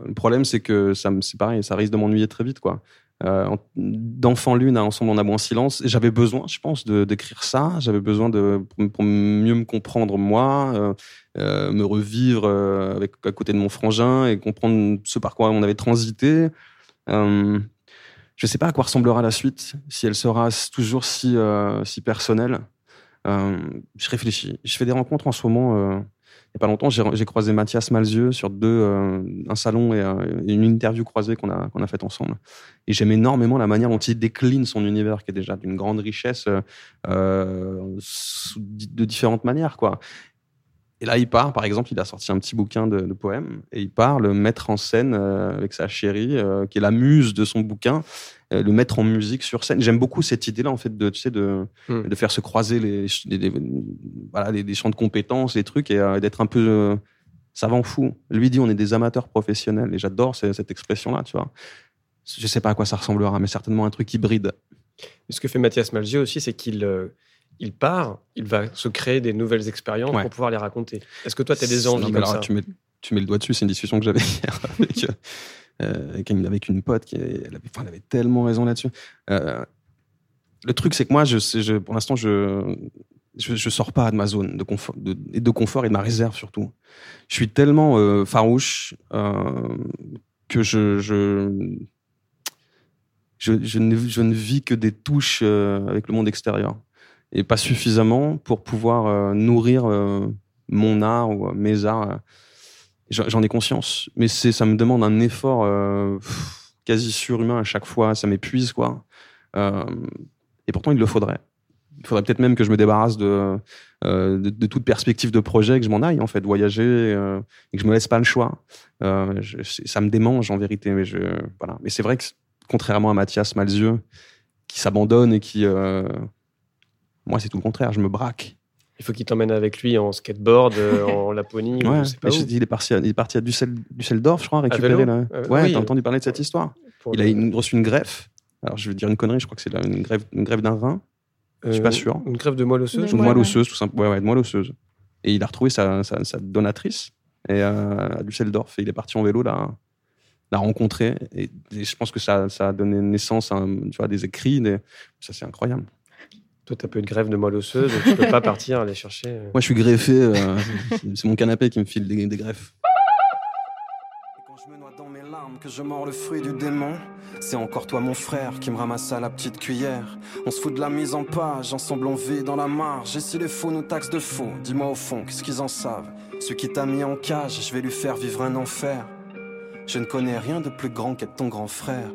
le problème c'est que ça c'est pareil, ça risque de m'ennuyer très vite quoi. Euh, en- d'enfant lune à ensemble en aboie en silence. J'avais besoin, je pense, d'écrire ça. J'avais besoin de pour, mieux me comprendre moi, euh, me revivre avec à côté de mon frangin et comprendre ce par quoi on avait transité. Je sais pas à quoi ressemblera la suite, si elle sera toujours si si personnelle. Je réfléchis. Je fais des rencontres en ce moment. Il n'y a pas longtemps, j'ai croisé Mathias Malzieux sur deux, euh, un salon et, euh, et une interview croisée qu'on a, a faite ensemble. Et j'aime énormément la manière dont il décline son univers, qui est déjà d'une grande richesse, euh, de différentes manières. Quoi. Et là, il part, par exemple, il a sorti un petit bouquin de, de poèmes et il part le mettre en scène euh, avec sa chérie, euh, qui est la muse de son bouquin, euh, le mettre en musique sur scène. J'aime beaucoup cette idée-là, en fait, de, tu sais, de, Hmm. de faire se croiser les, les, les- voilà, les, champs de compétences, les trucs, et d'être un peu savant fou. Lui dit, on est des amateurs professionnels, et j'adore ce- cette expression-là, tu vois. Je sais pas à quoi ça ressemblera, mais certainement un truc hybride. Ce que fait Mathias Malzieu aussi, c'est qu'il il part, il va se créer des nouvelles expériences Ouais. pour pouvoir les raconter. Est-ce que toi, tu as des envies comme alors, ça tu mets, tu mets le doigt dessus, c'est une discussion que j'avais hier avec, euh, euh, avec, une, avec une pote qui elle avait, enfin, elle avait tellement raison là-dessus. Euh, le truc, c'est que moi, je, pour l'instant, je, je, je sors pas de ma zone de confort, de, et de confort et de ma réserve surtout. Je suis tellement euh, farouche que je, je, je, je, ne, je ne vis que des touches euh, avec le monde extérieur et pas suffisamment pour pouvoir euh, nourrir euh, mon art ou euh, mes arts. J'en ai conscience, mais c'est ça me demande un effort quasi surhumain à chaque fois. Ça m'épuise quoi. Et pourtant, il le faudrait. Il faudrait peut-être même que je me débarrasse de, de, toute perspective de projet, que je m'en aille en fait, voyager, et que je me laisse pas le choix. Ça me démange en vérité, mais voilà. Mais c'est vrai que contrairement à Mathias Malzieux, qui s'abandonne et qui moi, c'est tout le contraire. Je me braque. Il faut qu'il t'emmène avec lui en skateboard, euh, en Laponie, ou Ouais, je sais pas je dis, il est parti à, il est parti à Düssel- Düsseldorf, je crois, récupérer là. Euh, Ouais, oui. t'as entendu parler de cette histoire Il a une- reçu une greffe. Alors, je vais dire une connerie, je crois que c'est la- une greffe, une greffe d'un rein, je suis pas sûr. Une grève de moelle osseuse Ouais, moelle osseuse, tout simplement. Ouais, ouais, de moelle osseuse. Et il a retrouvé sa, sa, sa donatrice et, euh, à Düsseldorf. Et il est parti en vélo là, la rencontrer. Et, et je pense que ça, ça a donné naissance à un- tu vois, des écrits. des- Ça, c'est incroyable. Toi, t'as pas eu de grève de moelle osseuse, donc tu peux pas partir aller chercher. euh. Moi, je suis greffé. euh, c'est- c'est mon canapé qui me file des, des greffes. Et quand je me noie dans mes larmes, que je mords le fruit du démon, c'est encore toi mon frère qui me ramasse à la petite cuillère. On se fout de la mise en page, ensemble on vit dans la marge. Et si les faux nous taxent de faux, dis-moi au fond, qu'est-ce qu'ils en savent? Celui qui t'a mis en cage, je vais lui faire vivre un enfer. Je ne connais rien de plus grand qu'être ton grand frère.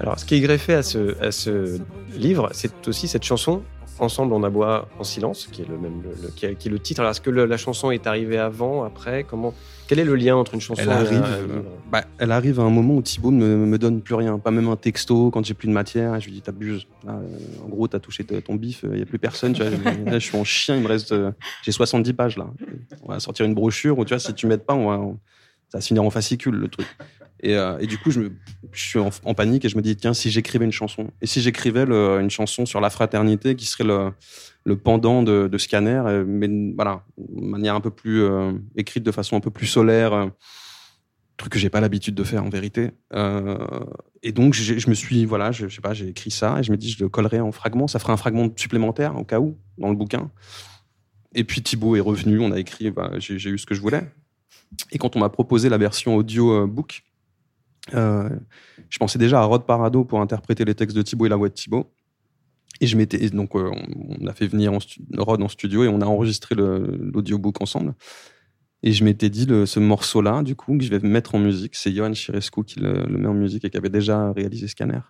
Alors, ce qui est greffé à ce, à ce livre, c'est aussi cette chanson Ensemble, on aboie en silence, qui est le même, le- qui est, le titre. Alors, est-ce que la chanson est arrivée avant, après? Comment Quel est le lien entre une chanson Elle et un- arrive, euh, livre bah, elle arrive à un moment où Thibaut ne me, me donne plus rien, pas même un texto quand j'ai plus de matière. Je lui dis t'abuses. Là, euh, en gros, t'as touché ton bif, il n'y a plus personne. Tu vois, là, je suis en chien, il me reste, euh, j'ai 70 pages là. On va sortir une brochure où tu vois, si tu m'aides pas, on va, on- ça va se finir en fascicule le truc. Et, euh, et du coup, je, me, je suis en, en panique et je me dis tiens, si j'écrivais une chanson, et si j'écrivais une chanson sur la fraternité qui serait le, le pendant de, Scanner, euh, mais voilà, de manière un peu plus euh, écrite de façon un peu plus solaire. euh, truc que j'ai pas l'habitude de faire en vérité. Et donc je me suis voilà, je, sais pas, j'ai écrit ça et je me dis je le collerai en fragments, ça ferait un fragment supplémentaire au cas où dans le bouquin. Et puis Thibaut est revenu, on a écrit, bah, j'ai eu ce que je voulais. Et quand on m'a proposé la version audio book, je pensais déjà à Rod Parado pour interpréter les textes de Thibaut et la voix de Thibaut. Et je m'étais donc euh, on, a fait venir en Rod en studio et on a enregistré l'audiobook ensemble. Et je m'étais dit, ce morceau-là, du coup, que je vais mettre en musique, c'est Johan Chirescu qui le, met en musique et qui avait déjà réalisé Scanner.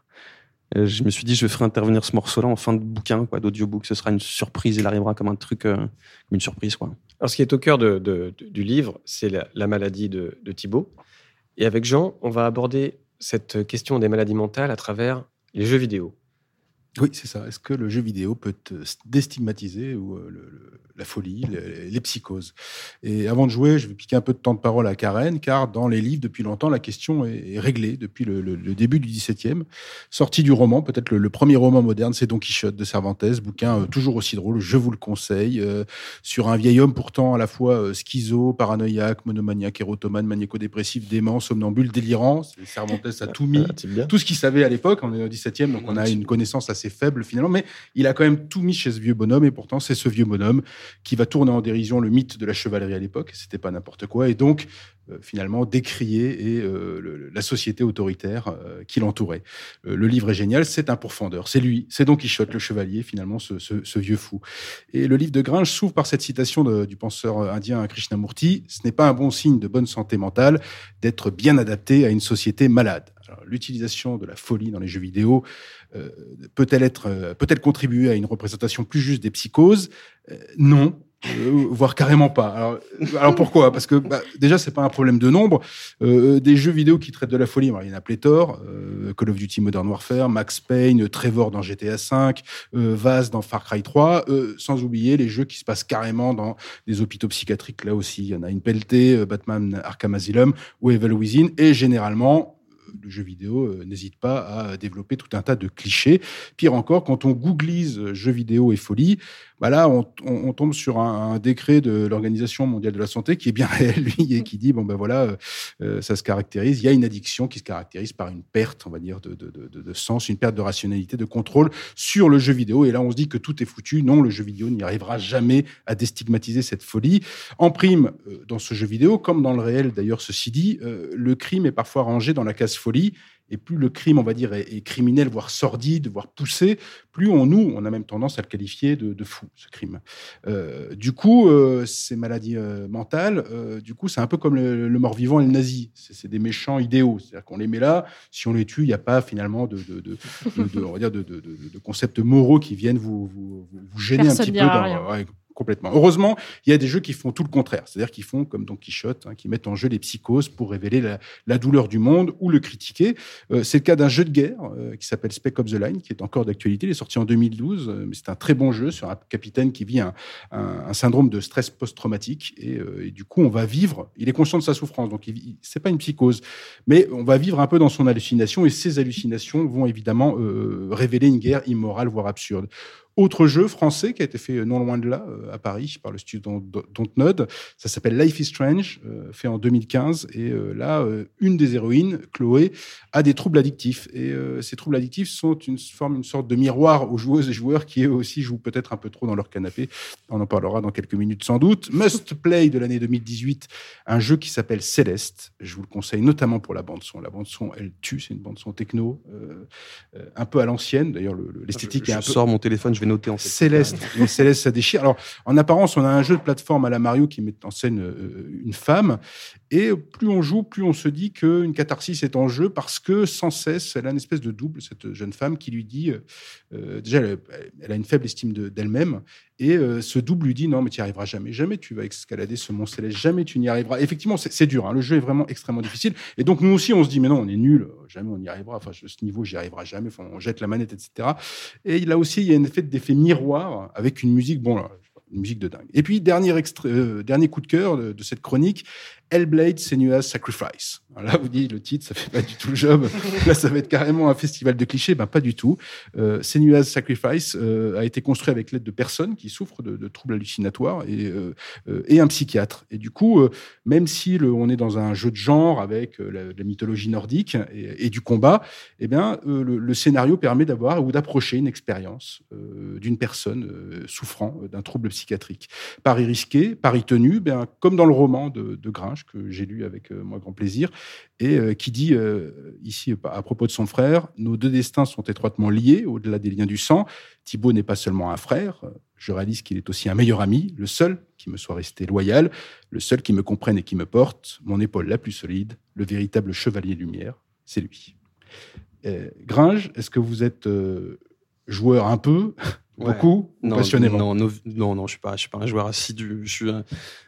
Je me suis dit, je ferai intervenir ce morceau-là en fin de bouquin, quoi, d'audiobook. Ce sera une surprise, il arrivera comme un truc, euh, comme une surprise, quoi. Alors, ce qui est au cœur du livre, c'est la, la maladie de, de Thibaut. Et avec Jean, on va aborder cette question des maladies mentales à travers les jeux vidéo. Oui, c'est ça. Est-ce que le jeu vidéo peut déstigmatiser ou euh, le- le- la folie, le- les psychoses? Et avant de jouer, je vais piquer un peu de temps de parole à Karen, car dans les livres, depuis longtemps, la question est, est réglée depuis le, début du XVIIe. Sortie du roman, peut-être le, premier roman moderne, c'est Don Quichotte de Cervantes, bouquin euh, toujours aussi drôle, je vous le conseille, euh, sur un vieil homme pourtant à la fois euh, schizo, paranoïaque, monomaniaque, érotomane, maniaco-dépressif, dément, somnambule, délirant. Cervantes a tout mis Ah, type bien. tout ce qu'il savait à l'époque, on est au 17e, donc on a une connaissance assez faible finalement, mais il a quand même tout mis chez ce vieux bonhomme, et pourtant c'est ce vieux bonhomme qui va tourner en dérision le mythe de la chevalerie à l'époque, c'était pas n'importe quoi, et donc finalement décrier et euh, le- la société autoritaire euh, qui l'entourait. Euh, le livre est génial, c'est un pourfendeur, c'est lui, c'est Don Quichotte, le chevalier, finalement, ce, ce- ce vieux fou. Et le livre de Gringe s'ouvre par cette citation de- du penseur indien Krishnamurti Ce n'est pas un bon signe de bonne santé mentale d'être bien adapté à une société malade. L'utilisation de la folie dans les jeux vidéo euh, peut-elle être, euh, peut-elle contribuer à une représentation plus juste des psychoses? Euh, Non. Euh, voire carrément pas. Alors, alors pourquoi? Parce que bah, déjà c'est pas un problème de nombre. Euh, des jeux vidéo qui traitent de la folie, alors, il y en a pléthore. Euh, Call of Duty Modern Warfare, Max Payne, Trevor dans GTA V, euh, Vaz dans Far Cry 3, euh, sans oublier les jeux qui se passent carrément dans des hôpitaux psychiatriques. Là aussi, il y en a une pelletée, euh, Batman Arkham Asylum ou Evil Within, et généralement le jeu vidéo n'hésite pas à développer tout un tas de clichés. Pire encore, quand on googlise jeux vidéo et folie, bah là, on, on- on tombe sur un, un décret de l'Organisation mondiale de la santé qui est bien réel, lui, et qui dit bon ben voilà, euh, euh, ça se caractérise. Il y a une addiction qui se caractérise par une perte, on va dire, de, de, de, de- de sens, une perte de rationalité, de contrôle sur le jeu vidéo. Et là, on se dit que tout est foutu. Non, le jeu vidéo n'y arrivera jamais à déstigmatiser cette folie. En prime, euh, dans ce jeu vidéo, comme dans le réel d'ailleurs, ceci dit, euh, le crime est parfois rangé dans la case folie. Et plus le crime, on va dire, est, est criminel, voire sordide, voire poussé, plus on nous, on a même tendance à le qualifier de, de fou, ce crime. Euh, du coup, euh, ces maladies euh, mentales, du coup, c'est un peu comme le, le mort-vivant et le nazi. C'est des méchants idéaux. C'est-à-dire qu'on les met là, si on les tue, il n'y a pas finalement de, de, de, de- de- on va dire de, concepts moraux qui viennent vous, vous, vous- vous gêner Personne un petit peu. dans- ouais, complètement. Heureusement, il y a des jeux qui font tout le contraire. C'est-à-dire qu'ils font comme Don Quichotte, hein, qui mettent en jeu les psychoses pour révéler la, douleur du monde ou le critiquer. Euh, c'est le cas d'un jeu de guerre euh, qui s'appelle Spec Ops The Line, qui est encore d'actualité. Il est sorti en 2012, euh, mais c'est un très bon jeu sur un capitaine qui vit un, syndrome de stress post-traumatique. Et, et du coup, on va vivre. Il est conscient de sa souffrance, donc c'est pas une psychose, mais on va vivre un peu dans son hallucination. Et ces hallucinations vont évidemment révéler une guerre immorale, voire absurde. Autre jeu français qui a été fait non loin de là, euh, à Paris, par le studio Dont- Dontnod, ça s'appelle Life is Strange, euh, fait en 2015. Et euh, là, euh, une des héroïnes, Chloé, a des troubles addictifs. Et euh, ces troubles addictifs sont une forme, une sorte de miroir aux joueuses et joueurs qui eux aussi jouent peut-être un peu trop dans leur canapé. On en parlera dans quelques minutes sans doute. Must Play de l'année 2018, un jeu qui s'appelle Céleste. Je vous le conseille notamment pour la bande son. La bande son, elle tue. C'est une bande son techno, euh, euh, un peu à l'ancienne. D'ailleurs, le- le- l'esthétique je, est un je peu sors mon téléphone, je vais noter en fait. Céleste. Céleste, ça déchire. Alors, en apparence, on a un jeu de plateforme à la Mario qui met en scène euh, une femme. Et plus on joue, plus on se dit qu'une catharsis est en jeu parce que sans cesse, elle a une espèce de double, cette jeune femme, qui lui dit, euh, euh, déjà, elle, a une faible estime de- d'elle-même. et euh, ce double lui dit, non, mais tu n'y arriveras jamais. Jamais tu vas escalader ce mont céleste. Jamais tu n'y arriveras. Effectivement, c'est dur. hein. Le jeu est vraiment extrêmement difficile. Et donc, nous aussi, on se dit, mais non, on est nul. Jamais on y arrivera. Enfin, ce niveau, j'y arriverai jamais. On jette la manette, etc. Et là aussi, il y a un effet d'effet miroir avec une musique, bon, là, une musique de dingue. Et puis, dernier, extrait, euh, dernier coup de cœur de, de cette chronique, Hellblade Senua's Sacrifice. Alors là, vous dites, le titre, ça fait pas du tout le job. là, ça va être carrément un festival de clichés. Ben, pas du tout. Euh, Senua's Sacrifice euh, a été construit avec l'aide de personnes qui souffrent de, de troubles hallucinatoires et, euh, et un psychiatre. Et du coup, même si le, on est dans un jeu de genre avec la, la mythologie nordique et, et du combat, eh bien, le, le scénario permet d'avoir ou d'approcher une expérience d'une personne souffrant d'un trouble psychiatrique. Pari risqué, pari tenu, ben, comme dans le roman de, Gringe que j'ai lu avec euh, moi grand plaisir, et euh, qui dit euh, ici à propos de son frère, nos deux destins sont étroitement liés au-delà des liens du sang. Thibaut n'est pas seulement un frère, je réalise qu'il est aussi un meilleur ami, le seul qui me soit resté loyal, le seul qui me comprenne et qui me porte, mon épaule la plus solide, le véritable chevalier lumière, c'est lui. Gringe, est-ce que vous êtes joueur un peu? Beaucoup, ou Non, passionnément non, no- non, non, je suis pas, je suis pas un joueur assidu. Je suis un,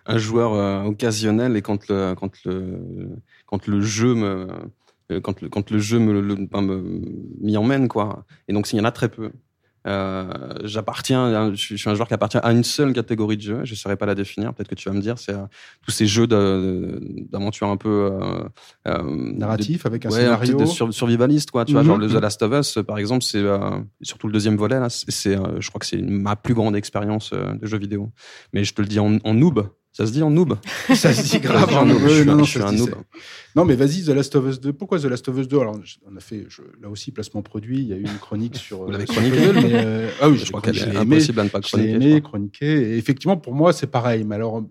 un joueur euh, occasionnel et quand le, quand le, quand le jeu me, euh, quand le, quand le jeu me, ben, m'y emmène quoi. Et donc s'il y en a très peu. Euh, j'appartiens, je suis, un joueur qui appartient à une seule catégorie de jeux. Je ne saurais pas la définir. Peut-être que tu vas me dire. C'est euh, tous ces jeux d'aventure un peu euh, euh, narratif avec un Ouais, scénario de sur- survivaliste, quoi. Tu vois, Mhm. genre le The Last of Us, par exemple, c'est surtout le deuxième volet, là, c'est, je crois que c'est ma plus grande expérience de jeu vidéo. Mais je te le dis en, en noob. Ça se dit en noob Ça se dit grave. en noob. Ouais, Je suis non, un- non, je suis ça un se dit, noob. c'est- Non, mais vas-y, The Last of Us 2. Pourquoi The Last of Us 2 Alors, on a fait je- là aussi placement produit. Il y a eu une chronique sur. Vous l'avez sur chroniqué mais, euh, Ah oui, Je je, crois qu'elle est aimé. impossible à ne pas chroniquer. aimé, chroniqué. Et effectivement, pour moi, c'est pareil. Mais alors, euh,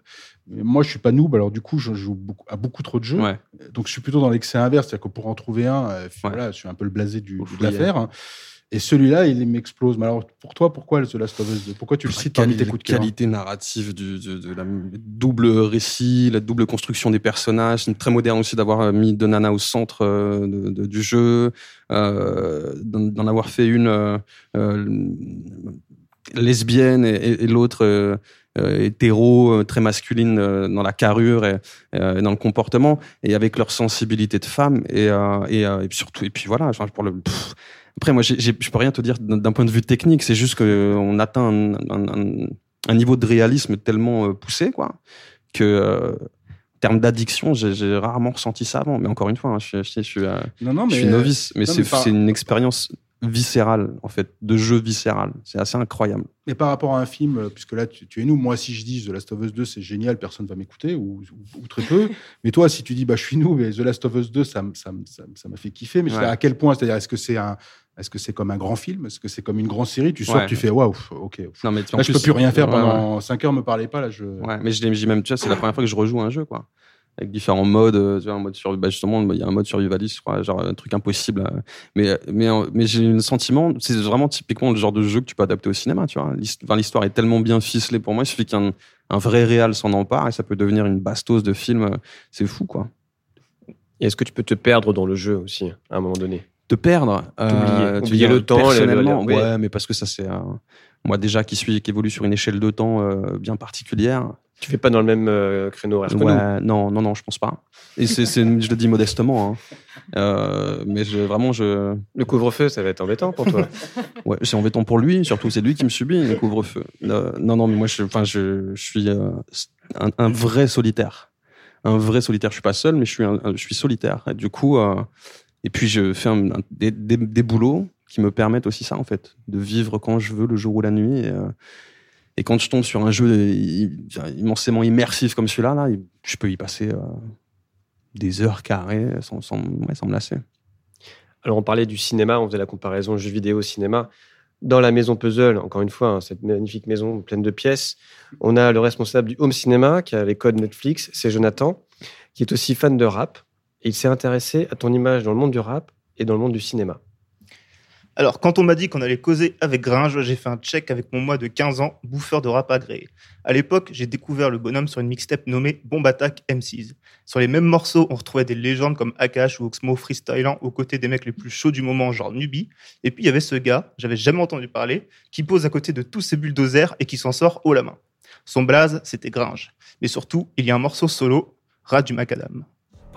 moi, je suis pas noob. Alors, du coup, je joue beaucoup, à beaucoup trop de jeux. Ouais. Donc, je suis plutôt dans l'excès inverse. C'est-à-dire que pour en trouver un, euh, Ouais. voilà, je suis un peu le blasé du, de l'affaire. Et celui-là, il m'explose. Mais alors, pour toi, pourquoi The Last of Us 2 Pourquoi tu le cites parmi tes coups de cœur qualité narrative du, de, de la double récit, la double construction des personnages. C'est très moderne aussi d'avoir euh, mis deux nanas au centre euh, de- de- du jeu, euh, d'en avoir fait une euh, lesbienne et, et- et l'autre hétéro, très masculine dans la carrure et, et dans le comportement, et avec leur sensibilité de femme et, et, et puis surtout et puis voilà. pour le pff. Après moi, j'ai- je peux rien te dire d'un point de vue technique. C'est juste que on atteint un, un- un- un niveau de réalisme tellement euh, poussé, quoi, que euh, en termes d'addiction, j'ai rarement ressenti ça avant. Mais encore une fois, hein, je, je- je suis, euh, Non, non, je mais suis novice, mais c'est par- une expérience viscérale, en fait, de jeu viscéral. C'est assez incroyable. Et par rapport à un film, euh, puisque là, tu, tu es nous, moi, si je dis The Last of Us 2, c'est génial, personne va m'écouter, ou, ou- ou très peu. mais toi, si tu dis, bah, je suis nous, mais The Last of Us 2, ça m- ça ça ça m'a fait kiffer. Mais je Ouais. à quel point C'est-à-dire, est-ce que c'est un. Est-ce que c'est comme un grand film? Est-ce que c'est comme une grande série? Tu sors, Ouais. tu fais waouh, ok. Non, mais Là, je peux plus- rien faire Ouais, pendant 5 heures, me parlez pas. Là, je... Ouais, mais je dis même, tu vois, c'est la première fois que je rejoue un jeu, quoi. Avec différents modes, euh, tu vois, un mode sur, bah, justement, il y a un mode survivaliste, je crois, genre un truc impossible. euh. Mais, mais, euh, mais j'ai le sentiment, c'est vraiment typiquement le genre de jeu que tu peux adapter au cinéma, tu vois. L'histoire est tellement bien ficelée pour moi, il suffit qu'un un vrai réal s'en empare et ça peut devenir une bastos de film. C'est fou, quoi. Et est-ce que tu peux te perdre dans le jeu aussi, à un moment donné? Te perdre, euh, Oublier le temps, le- personnellement, le- le- ouais, mais parce que ça, c'est. moi, déjà, qui suis, qui évolue sur une échelle de temps euh, bien particulière, Tu fais pas dans le même euh, créneau horaire que nous. Ouais, non, non, non, je pense pas. Et c'est, je le dis modestement, hein. Euh, mais je, vraiment, je, Le couvre-feu, ça va être embêtant pour toi. ouais, c'est embêtant pour lui, surtout c'est lui qui me subit le couvre-feu. Non, non, mais moi, je, enfin, je, je suis un, un vrai solitaire, un vrai solitaire. Je suis pas seul, mais je suis, un, je suis solitaire. Et du coup, et puis je fais des, des, boulots qui me permettent aussi ça, en fait, de vivre quand je veux, le jour ou la nuit. Et, euh, quand je tombe sur un jeu immensément immersif comme celui-là, là, je peux y passer euh, des heures carrées sans, sans, ouais, sans me lasser. Alors, on parlait du cinéma, on faisait la comparaison jeux vidéo cinéma. Dans la maison puzzle, encore une fois, hein, cette magnifique maison pleine de pièces, on a le responsable du home cinéma qui a les codes Netflix, c'est Jonathan, qui est aussi fan de rap. Il s'est intéressé à ton image dans le monde du rap et dans le monde du cinéma. Alors, quand on m'a dit qu'on allait causer avec Gringe, j'ai fait un check avec mon moi de 15 ans, bouffeur de rap agréé. À l'époque, j'ai découvert le bonhomme sur une mixtape nommée Bomb Attack MCs. Sur les mêmes morceaux, on retrouvait des légendes comme Akash ou Oxmo freestylant aux côtés des mecs les plus chauds du moment, genre Nubi. Et puis, il y avait ce gars, j'avais jamais entendu parler, qui pose à côté de tous ces bulldozers et qui s'en sort haut la main. Son blaze, c'était Gringe. Mais surtout, il y a un morceau solo, Rat du Macadam.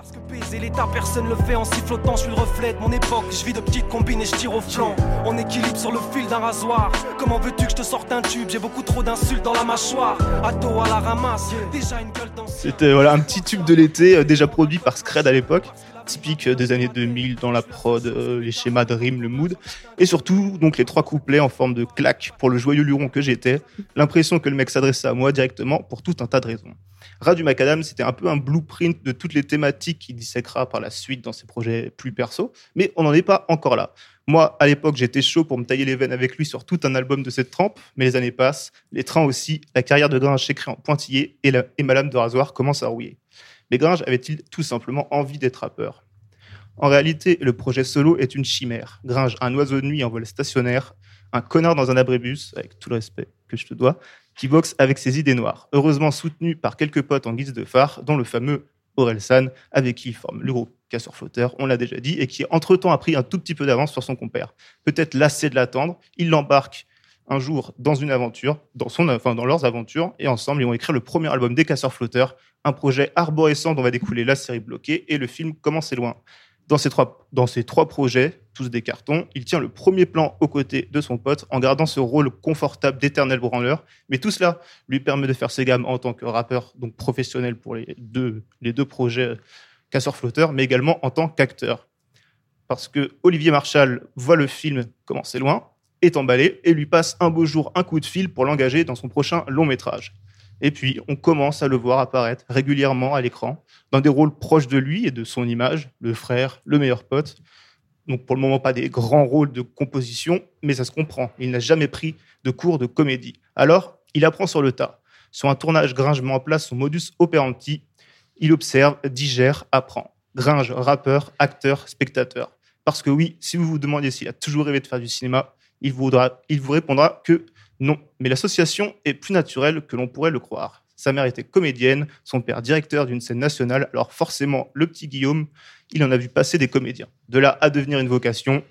Parce que baiser l'état, personne le fait en sifflotant. Je suis le reflet de mon époque. Je vis de petites combines et je tire au flanc. On équilibre sur le fil d'un rasoir. Comment veux-tu que je te sorte un tube? J'ai beaucoup trop d'insultes dans la mâchoire. Ado à la ramasse. Déjà une gueule dans C'était voilà un petit tube de l'été euh, déjà produit par Scred à l'époque, typique euh, des années 2000 dans la prod, euh, les schémas de rime, le mood, et surtout donc les trois couplets en forme de claque pour le joyeux luron que j'étais, l'impression que le mec s'adressait à moi directement pour tout un tas de raisons. Rat Macadam, c'était un peu un blueprint de toutes les thématiques qu'il dissèquera par la suite dans ses projets plus perso, mais on n'en est pas encore là. Moi, à l'époque, j'étais chaud pour me tailler les veines avec lui sur tout un album de cette trempe, mais les années passent, les trains aussi, la carrière de Gringe s'écrit en pointillé et, la- et ma lame de rasoir commence à rouiller. Mais Gringe avait-il tout simplement envie d'être rappeur? En réalité, le projet solo est une chimère. Gringe, un oiseau de nuit en vol stationnaire, un connard dans un abrébus, avec tout le respect que je te dois, qui boxe avec ses idées noires, heureusement soutenu par quelques potes en guise de phare, dont le fameux Aurel San, avec qui il forme le groupe Casseur Flotteur, on l'a déjà dit, et qui entre-temps a pris un tout petit peu d'avance sur son compère. Peut-être lassé de l'attendre, il l'embarque un jour dans une aventure, dans, son, enfin, dans leurs aventures, et ensemble, ils vont écrire le premier album des Casseurs Flotteurs, un projet arborescent dont va découler la série bloquée, et le film Comment c'est loin. Dans ces, trois, dans trois projets, tous des cartons, il tient le premier plan aux côtés de son pote en gardant ce rôle confortable d'éternel branleur. Mais tout cela lui permet de faire ses gammes en tant que rappeur, donc professionnel pour les deux, les deux projets casseur-flotteur, mais également en tant qu'acteur. Parce que Olivier Marchal voit le film Comment c'est loin, est emballé et lui passe un beau jour un coup de fil pour l'engager dans son prochain long métrage. Et puis, on commence à le voir apparaître régulièrement à l'écran, dans des rôles proches de lui et de son image, le frère, le meilleur pote. Donc, pour le moment, pas des grands rôles de composition, mais ça se comprend. Il n'a jamais pris de cours de comédie. Alors, il apprend sur le tas. Sur un tournage, Gringe met en place son modus operandi. Il observe, digère, apprend. Gringe, rappeur, acteur, spectateur. Parce que oui, si vous vous demandez s'il a toujours rêvé de faire du cinéma, il, il vous répondra que non. Mais l'association est plus naturelle que l'on pourrait le croire. Sa mère était comédienne, son père directeur d'une scène nationale, alors forcément, le petit Guillaume, il en a vu passer des comédiens. De là à devenir une vocation,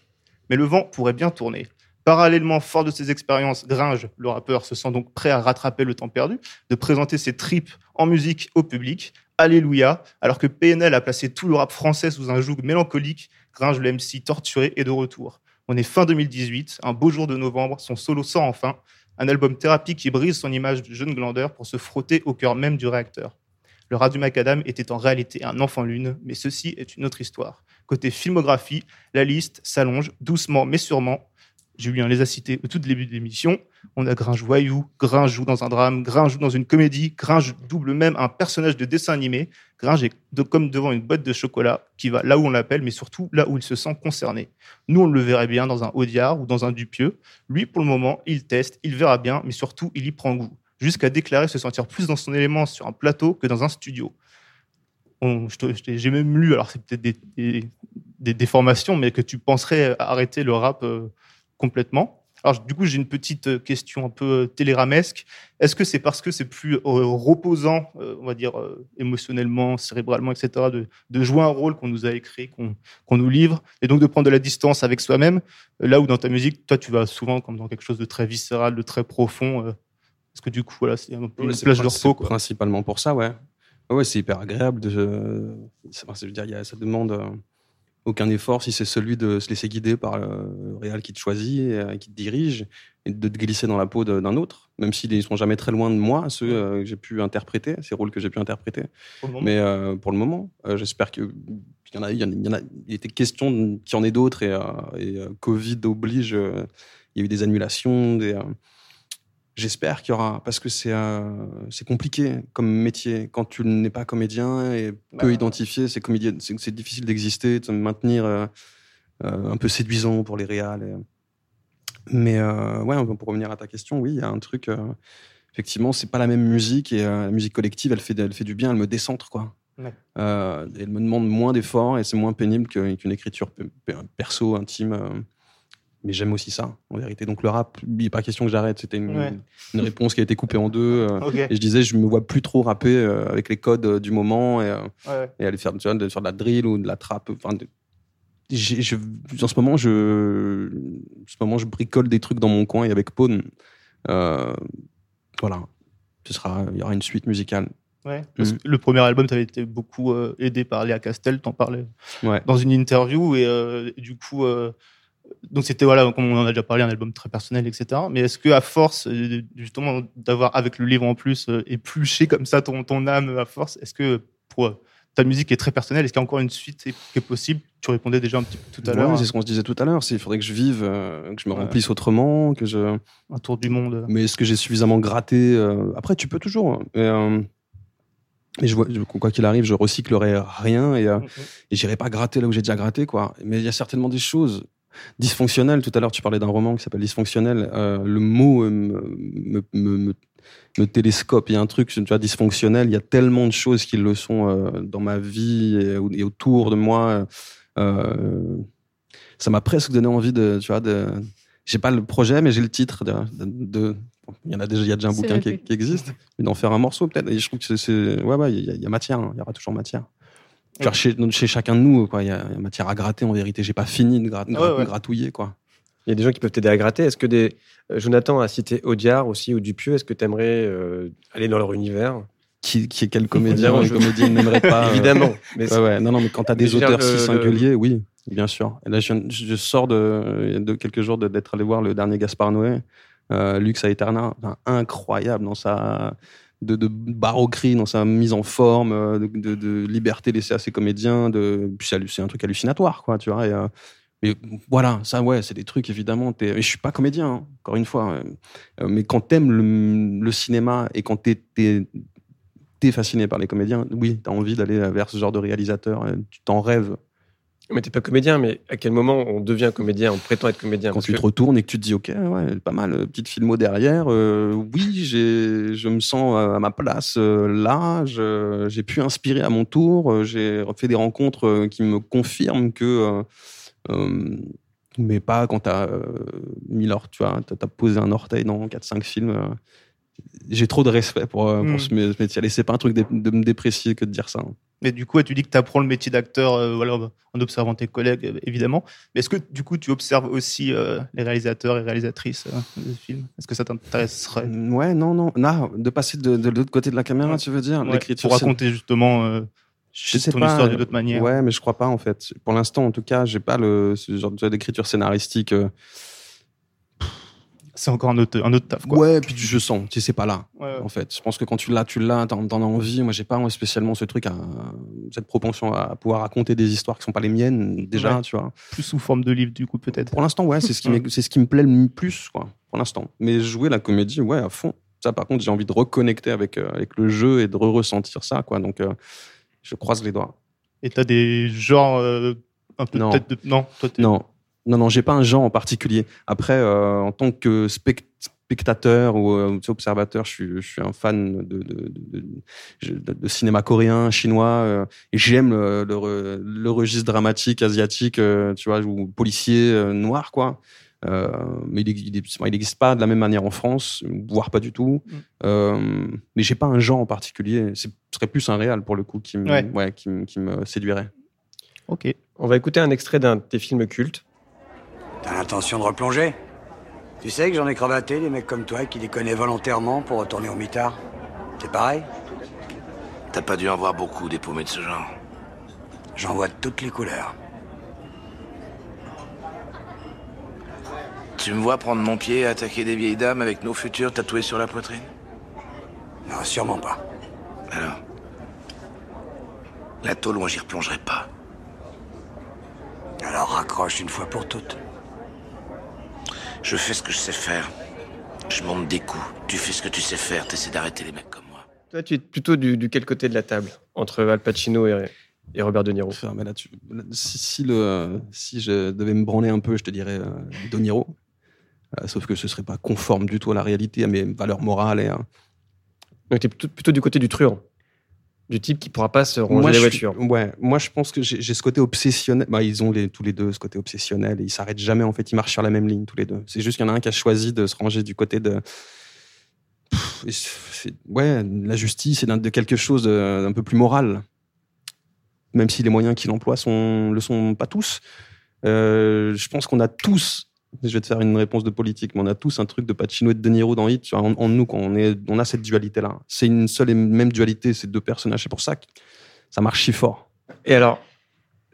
mais le vent pourrait bien tourner. Parallèlement, fort de ses expériences, Gringe, le rappeur, se sent donc prêt à rattraper le temps perdu, de présenter ses tripes en musique au public. Alléluia. Alors que PNL a placé tout le rap français sous un joug mélancolique, Gringe, le MC torturé, est de retour. On est fin 2018, un beau jour de novembre, son solo sort enfin, un album thérapie qui brise son image de jeune glandeur pour se frotter au cœur même du réacteur. Le rat du macadam était en réalité un enfant lune, mais ceci est une autre histoire. Côté filmographie, la liste s'allonge doucement mais sûrement. Julien les a cités au tout début de l'émission. On a Gringe voyou, Gringe joue dans un drame, Gringe joue dans une comédie, Gringe double même un personnage de dessin animé. Gringe est comme devant une boîte de chocolat qui va là où on l'appelle, mais surtout là où il se sent concerné. Nous, on le verrait bien dans un Audiard ou dans un Dupieux. Lui, pour le moment, il teste, il verra bien, mais surtout, il y prend goût. Jusqu'à déclarer se sentir plus dans son élément sur un plateau que dans un studio. J'ai même lu, alors c'est peut-être des déformations, mais que tu penserais arrêter le rap euh, complètement. Alors, du coup, j'ai une petite euh, question un peu euh, téléramesque. Est-ce que c'est parce que c'est plus euh, reposant, euh, on va dire, euh, émotionnellement, cérébralement, etc., de, de jouer un rôle qu'on nous a écrit, qu'on nous livre, et donc de prendre de la distance avec soi-même, là où dans ta musique, toi, tu vas souvent comme dans quelque chose de très viscéral, de très profond. Est-ce que du coup, voilà, c'est un peu Ouais, une plage de repos, quoi? Principalement pour ça, ouais. Ouais, c'est hyper agréable. De, je veux dire, il y a- ça demande aucun effort si c'est celui de se laisser guider par le réal qui te choisit, et, euh, qui te dirige, et de te glisser dans la peau d'un autre, même s'ils ne sont jamais très loin de moi, ceux euh, que j'ai pu interpréter, ces rôles que j'ai pu interpréter. Mais euh, pour le moment, euh, j'espère que il y en a, il y en a, il y en a- il était question qu'il y en ait d'autres et, euh, et, Covid oblige. il y a eu des annulations. Des, j'espère qu'il y aura parce que c'est euh, c'est compliqué comme métier quand tu n'es pas comédien et peu Bah. identifié. C'est difficile d'exister, de se maintenir euh, euh, un peu séduisant pour les réals. et- Mais euh, ouais, pour revenir à ta question, oui, il y a un truc. effectivement, c'est pas la même musique et la musique collective, elle fait, elle fait du bien, elle me décentre quoi. Ouais. Elle me demande moins d'efforts et c'est moins pénible qu'une écriture pe- pe- perso, intime. Mais j'aime aussi ça, en vérité. Donc le rap, il n'est pas question que j'arrête. C'était une, Ouais. une réponse qui a été coupée en deux. euh, et je disais, je me vois plus trop rapper euh, avec les codes euh, du moment et, Ouais. et aller faire, vois, de, faire de la drill ou de la trappe. Enfin, je- en ce moment, je, en ce moment, je bricole des trucs dans mon coin et avec euh, voilà. Ce sera, il y aura une suite musicale. Ouais, parce que le premier album, tu avais été beaucoup euh, aidé par Léa Castel, t'en parlais Ouais. dans une interview, et, euh, du coup, donc c'était, voilà, comme on en a déjà parlé, un album très personnel, etc. Mais est-ce que à force, euh, justement, d'avoir, avec le livre en plus, euh, épluché comme ça ton, ton âme à force, est-ce que pour euh, ta musique est très personnelle, est-ce qu'il y a encore une suite qui est possible? Tu répondais déjà un petit peu tout à Ouais, l'heure, c'est ce qu'on se disait tout à l'heure. c'est- Il faudrait que je vive, euh, que je me Ouais. remplisse autrement, que je. un tour du monde. Mais est-ce que j'ai suffisamment gratté euh, Après, tu peux toujours. hein. Et, euh, et je vois, quoi qu'il arrive, je recyclerai rien et, euh, Mhm. et j'irai pas gratter là où j'ai déjà gratté, quoi. Mais il y a certainement des choses dysfonctionnelles. Tout à l'heure, tu parlais d'un roman qui s'appelle Dysfonctionnel. Euh, le mot euh, me, me, me, me- me télescope. Il y a un truc, tu vois, dysfonctionnel. Il y a tellement de choses qui le sont euh, dans ma vie et, et autour de moi. Euh, ça m'a presque donné envie de, tu vois, de. J'ai pas le projet, mais j'ai le titre de. il y en a déjà, il y a déjà un bouquin qui, existe, mais d'en faire un morceau peut-être. Et je trouve que c'est- ouais, ouais, il y, a- il y a matière, hein. il y aura toujours matière. Genre chez, chez chacun de nous, quoi, il y, a il y a matière à gratter. En vérité, j'ai pas fini de, gra- de Ouais, ouais. gratouiller, quoi. Il y a des gens qui peuvent t'aider à gratter. Est-ce que des. euh, Jonathan a cité Audiard aussi ou Dupieux. Est-ce que tu aimerais aller dans leur univers? Qui, qui est quel comédien ou comédienne n'aimerait pas euh, Évidemment. Mais Ouais, ouais. Non, non, mais quand t'as Mais des auteurs le- si le- singuliers, oui, bien sûr. Et là, je, je sors de, de quelques jours d'être allé voir le dernier Gaspard Noé, euh, Lux Aeterna, Enfin, incroyable dans sa de, de baroquerie, dans sa mise en forme, euh, de, liberté laissée à ses comédiens. De, c'est un truc hallucinatoire, quoi, tu vois. Et, euh, Mais voilà, ça, ouais, c'est des trucs, évidemment. t'es- Et je suis pas comédien, hein, encore une fois. euh, Mais quand t'aimes le, le cinéma et quand t'es, t'es fasciné par les comédiens, oui, t'as envie d'aller vers ce genre de réalisateur. Tu t'en rêves. Mais t'es pas comédien, mais à quel moment on devient comédien, on prétend être comédien Quand Parce tu que- te retournes et que tu te dis, OK, ouais, pas mal, euh, petite filmo derrière. euh, oui, j'ai, je me sens à ma place euh, là. je- j'ai pu inspirer à mon tour. j'ai fait des rencontres qui me confirment que. euh, euh, mais pas quand t'as euh, mis l'or, tu vois, t'as, t'as posé un orteil dans 4-5 films. euh. j'ai trop de respect pour, euh, pour Mm. ce mé- ce métier. Allez, c'est pas un truc de, de me déprécier que de dire ça. hein. Mais du coup, tu dis que tu apprends le métier d'acteur euh, voilà, en observant tes collègues, euh, évidemment. Mais est-ce que du coup, tu observes aussi euh, les réalisateurs et réalisatrices euh, des films? Est-ce que ça t'intéresserait? Mm, Ouais, non, non. Non, de passer de, de l'autre côté de la caméra, Ouais. tu veux dire? Ouais, L'écriture. Pour raconter justement euh, Je sais ton pas. histoire d'une autre manière. Ouais, mais je crois pas en fait. Pour l'instant, en tout cas, j'ai pas le ce genre d'écriture scénaristique. C'est encore un autre, un autre taf. Quoi. Ouais, puis je sens. Tu sais, c'est pas là. Ouais. En fait, je pense que quand tu l'as, tu l'as. T'en, t'en as envie. Moi, j'ai pas moi, spécialement ce truc, à, cette propension à pouvoir raconter des histoires qui sont pas les miennes déjà. Ouais. Tu vois. Plus sous forme de livre, du coup, peut-être. Pour l'instant, ouais, c'est ce qui c'est ce qui me plaît le plus, quoi. Pour l'instant. Mais jouer la comédie, ouais, à fond. Ça, par contre, j'ai envie de reconnecter avec euh, avec le jeu et de ressentir ça, quoi. Donc, euh, je croise les doigts. Et t'as des genres euh, un peu Non. de... Non, toi, t'es- Non, non, non, j'ai pas un genre en particulier. Après, euh, en tant que spect- spectateur ou euh, observateur, je suis, je suis un fan de, de, de, de- je- de- de cinéma coréen, chinois, euh, et j'aime le, le, re- le registre dramatique asiatique, euh, tu vois, ou policier euh, noir, quoi. Euh, mais il n'existe pas de la même manière en France, voire pas du tout. Mm. Euh, mais j'ai pas un genre en particulier. Ce serait plus un réel pour le coup qui me, Ouais. ouais, qui, me- qui me séduirait. Ok. On va écouter un extrait d'un de tes films cultes. T'as l'intention de replonger? Tu sais que j'en ai cravaté des mecs comme toi qui déconnaient volontairement pour retourner au mitard. C'est pareil? T'as pas dû en voir beaucoup des paumés de ce genre. J'en vois de toutes les couleurs. Tu me vois prendre mon pied et attaquer des vieilles dames avec nos futurs tatoués sur la poitrine? Non, sûrement pas. Alors? La tôle, moi j'y replongerai pas. Alors raccroche une fois pour toutes. Je fais ce que je sais faire. Je monte des coups. Tu fais ce que tu sais faire. T'essaies d'arrêter les mecs comme moi. Toi, tu es plutôt du, du quel côté de la table? Entre Al Pacino et, et Robert De Niro Enfin, mais là, tu- là, si, si le, si je devais me branler un peu, je te dirais euh, De Niro. Euh, sauf que ce serait pas conforme du tout à la réalité, à mes valeurs morales. Et, euh, Donc, tu es plutôt, plutôt du côté du truand. Du type qui pourra pas se ranger moi, les suis- voitures. ouais, moi, je pense que j'ai ce côté obsessionnel. Bah, ils ont les, tous les deux ce côté obsessionnel et ils s'arrêtent jamais. En fait, ils marchent sur la même ligne tous les deux. C'est juste qu'il y en a un qui a choisi de se ranger du côté de. Pff, ouais, la justice et de quelque chose d'un peu plus moral. Même si les moyens qu'il emploie sont, le sont pas tous. Euh, je pense qu'on a tous. Je vais te faire une réponse de politique, mais on a tous un truc de Pacino et de De Niro dans Hit. En, en nous, quand on, est, on a cette dualité-là. C'est une seule et même dualité, ces deux personnages. C'est pour ça que ça marche si fort. Et alors,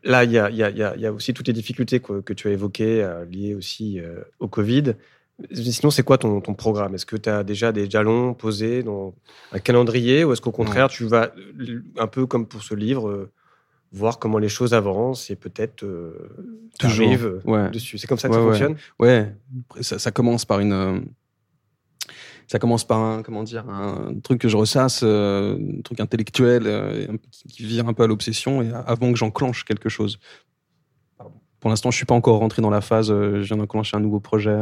là, il y a, il y, a, il y a- il y a aussi toutes les difficultés que, que tu as évoquées, euh, liées aussi euh, au Covid. Sinon, c'est quoi ton, ton programme? Est-ce que tu as déjà des jalons posés dans un calendrier ou est-ce qu'au contraire, tu vas, euh, un peu comme pour ce livre, voir comment les choses avancent et peut-être euh, Toujours, euh, ouais. dessus C'est comme ça que Ouais, ça ouais. fonctionne? Ouais, ça, ça commence par une. euh, ça commence par un, comment dire, un truc que je ressasse, euh, un truc intellectuel qui- vire un peu à l'obsession et avant que j'enclenche quelque chose. Pour l'instant, je suis pas encore rentré dans la phase. je viens d'enclencher un nouveau projet.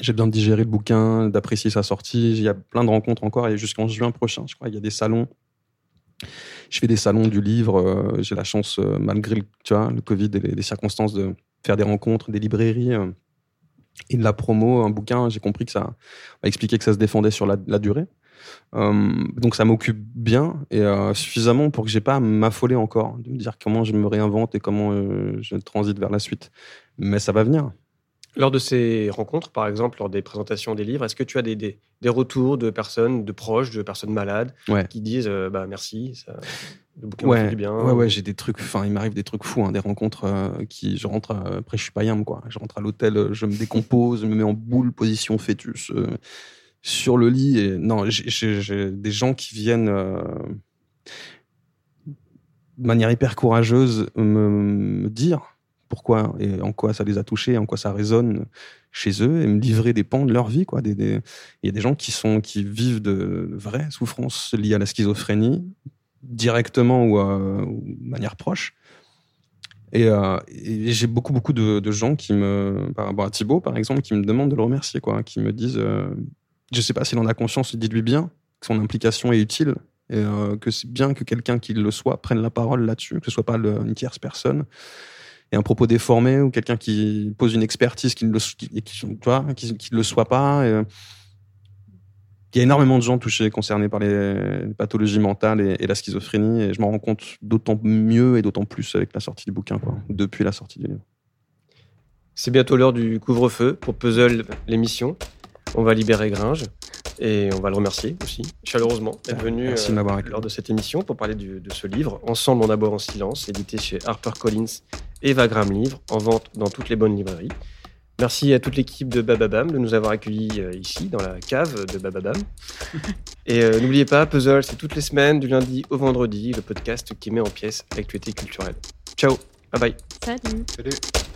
j'ai besoin de digérer le bouquin, d'apprécier sa sortie. Il y a plein de rencontres encore et jusqu'en juin prochain, je crois, il y a des salons. Je fais des salons du livre. euh, j'ai la chance, euh, malgré le, tu vois, le Covid et les, circonstances, de faire des rencontres, des librairies euh, et de la promo. Un bouquin, j'ai compris que ça m'a expliqué que ça se défendait sur la, durée. Donc ça m'occupe bien et suffisamment pour que j'ai pas à m'affoler encore, de me dire comment je me réinvente et comment je transite vers la suite. Mais ça va venir. Lors de ces rencontres, par exemple, lors des présentations des livres, est-ce que tu as des, des, des retours de personnes, de proches, de personnes malades, Ouais. qui disent euh, bah, merci, ça, le bouquin fait du bien ouais, ouais, j'ai des trucs. Enfin, il m'arrive des trucs fous, hein, des rencontres euh, qui. Je rentre. à- après, je suis pas yam, quoi. Je rentre à l'hôtel, euh, je me décompose, je me mets en boule, position fœtus, euh, sur le lit. Et non, j'ai- des gens qui viennent euh, de manière hyper courageuse me, me dire pourquoi et en quoi ça les a touchés, en quoi ça résonne chez eux, et me livrer des pans de leur vie. Quoi. Des, Il y a des gens qui, sont, qui vivent de vraies souffrances liées à la schizophrénie, directement ou, de manière proche. Et, euh, j'ai beaucoup, beaucoup de, gens qui me, par rapport à Thibaut, par exemple, qui me demandent de le remercier, quoi, qui me disent, euh, je sais pas s'il en a conscience, dites-lui bien que son implication est utile et euh, que c'est bien que quelqu'un qui le soit prenne la parole là-dessus, que ce soit pas une tierce personne et un propos déformé ou quelqu'un qui pose une expertise qui ne le, qui, qui, tu vois, qui, qui ne le soit pas. et, euh, il y a énormément de gens touchés, concernés par les pathologies mentales et, et la schizophrénie, et je m'en rends compte d'autant mieux et d'autant plus avec la sortie du bouquin, quoi, depuis la sortie du livre. C'est bientôt l'heure du couvre-feu pour Puzzle l'émission. On va libérer Gringe et on va le remercier aussi chaleureusement d'être venu Merci de euh, lors de cette émission pour parler du- de ce livre. Ensemble, on aborde en silence, édité chez HarperCollins et Vagram Livre, en vente dans toutes les bonnes librairies. Merci à toute l'équipe de Bababam de nous avoir accueillis euh, ici, dans la cave de Bababam. Et euh, n'oubliez pas, Puzzle, c'est toutes les semaines, du lundi au vendredi, le podcast qui met en pièces l'actualité culturelle. Ciao, bye bye. Salut. Salut.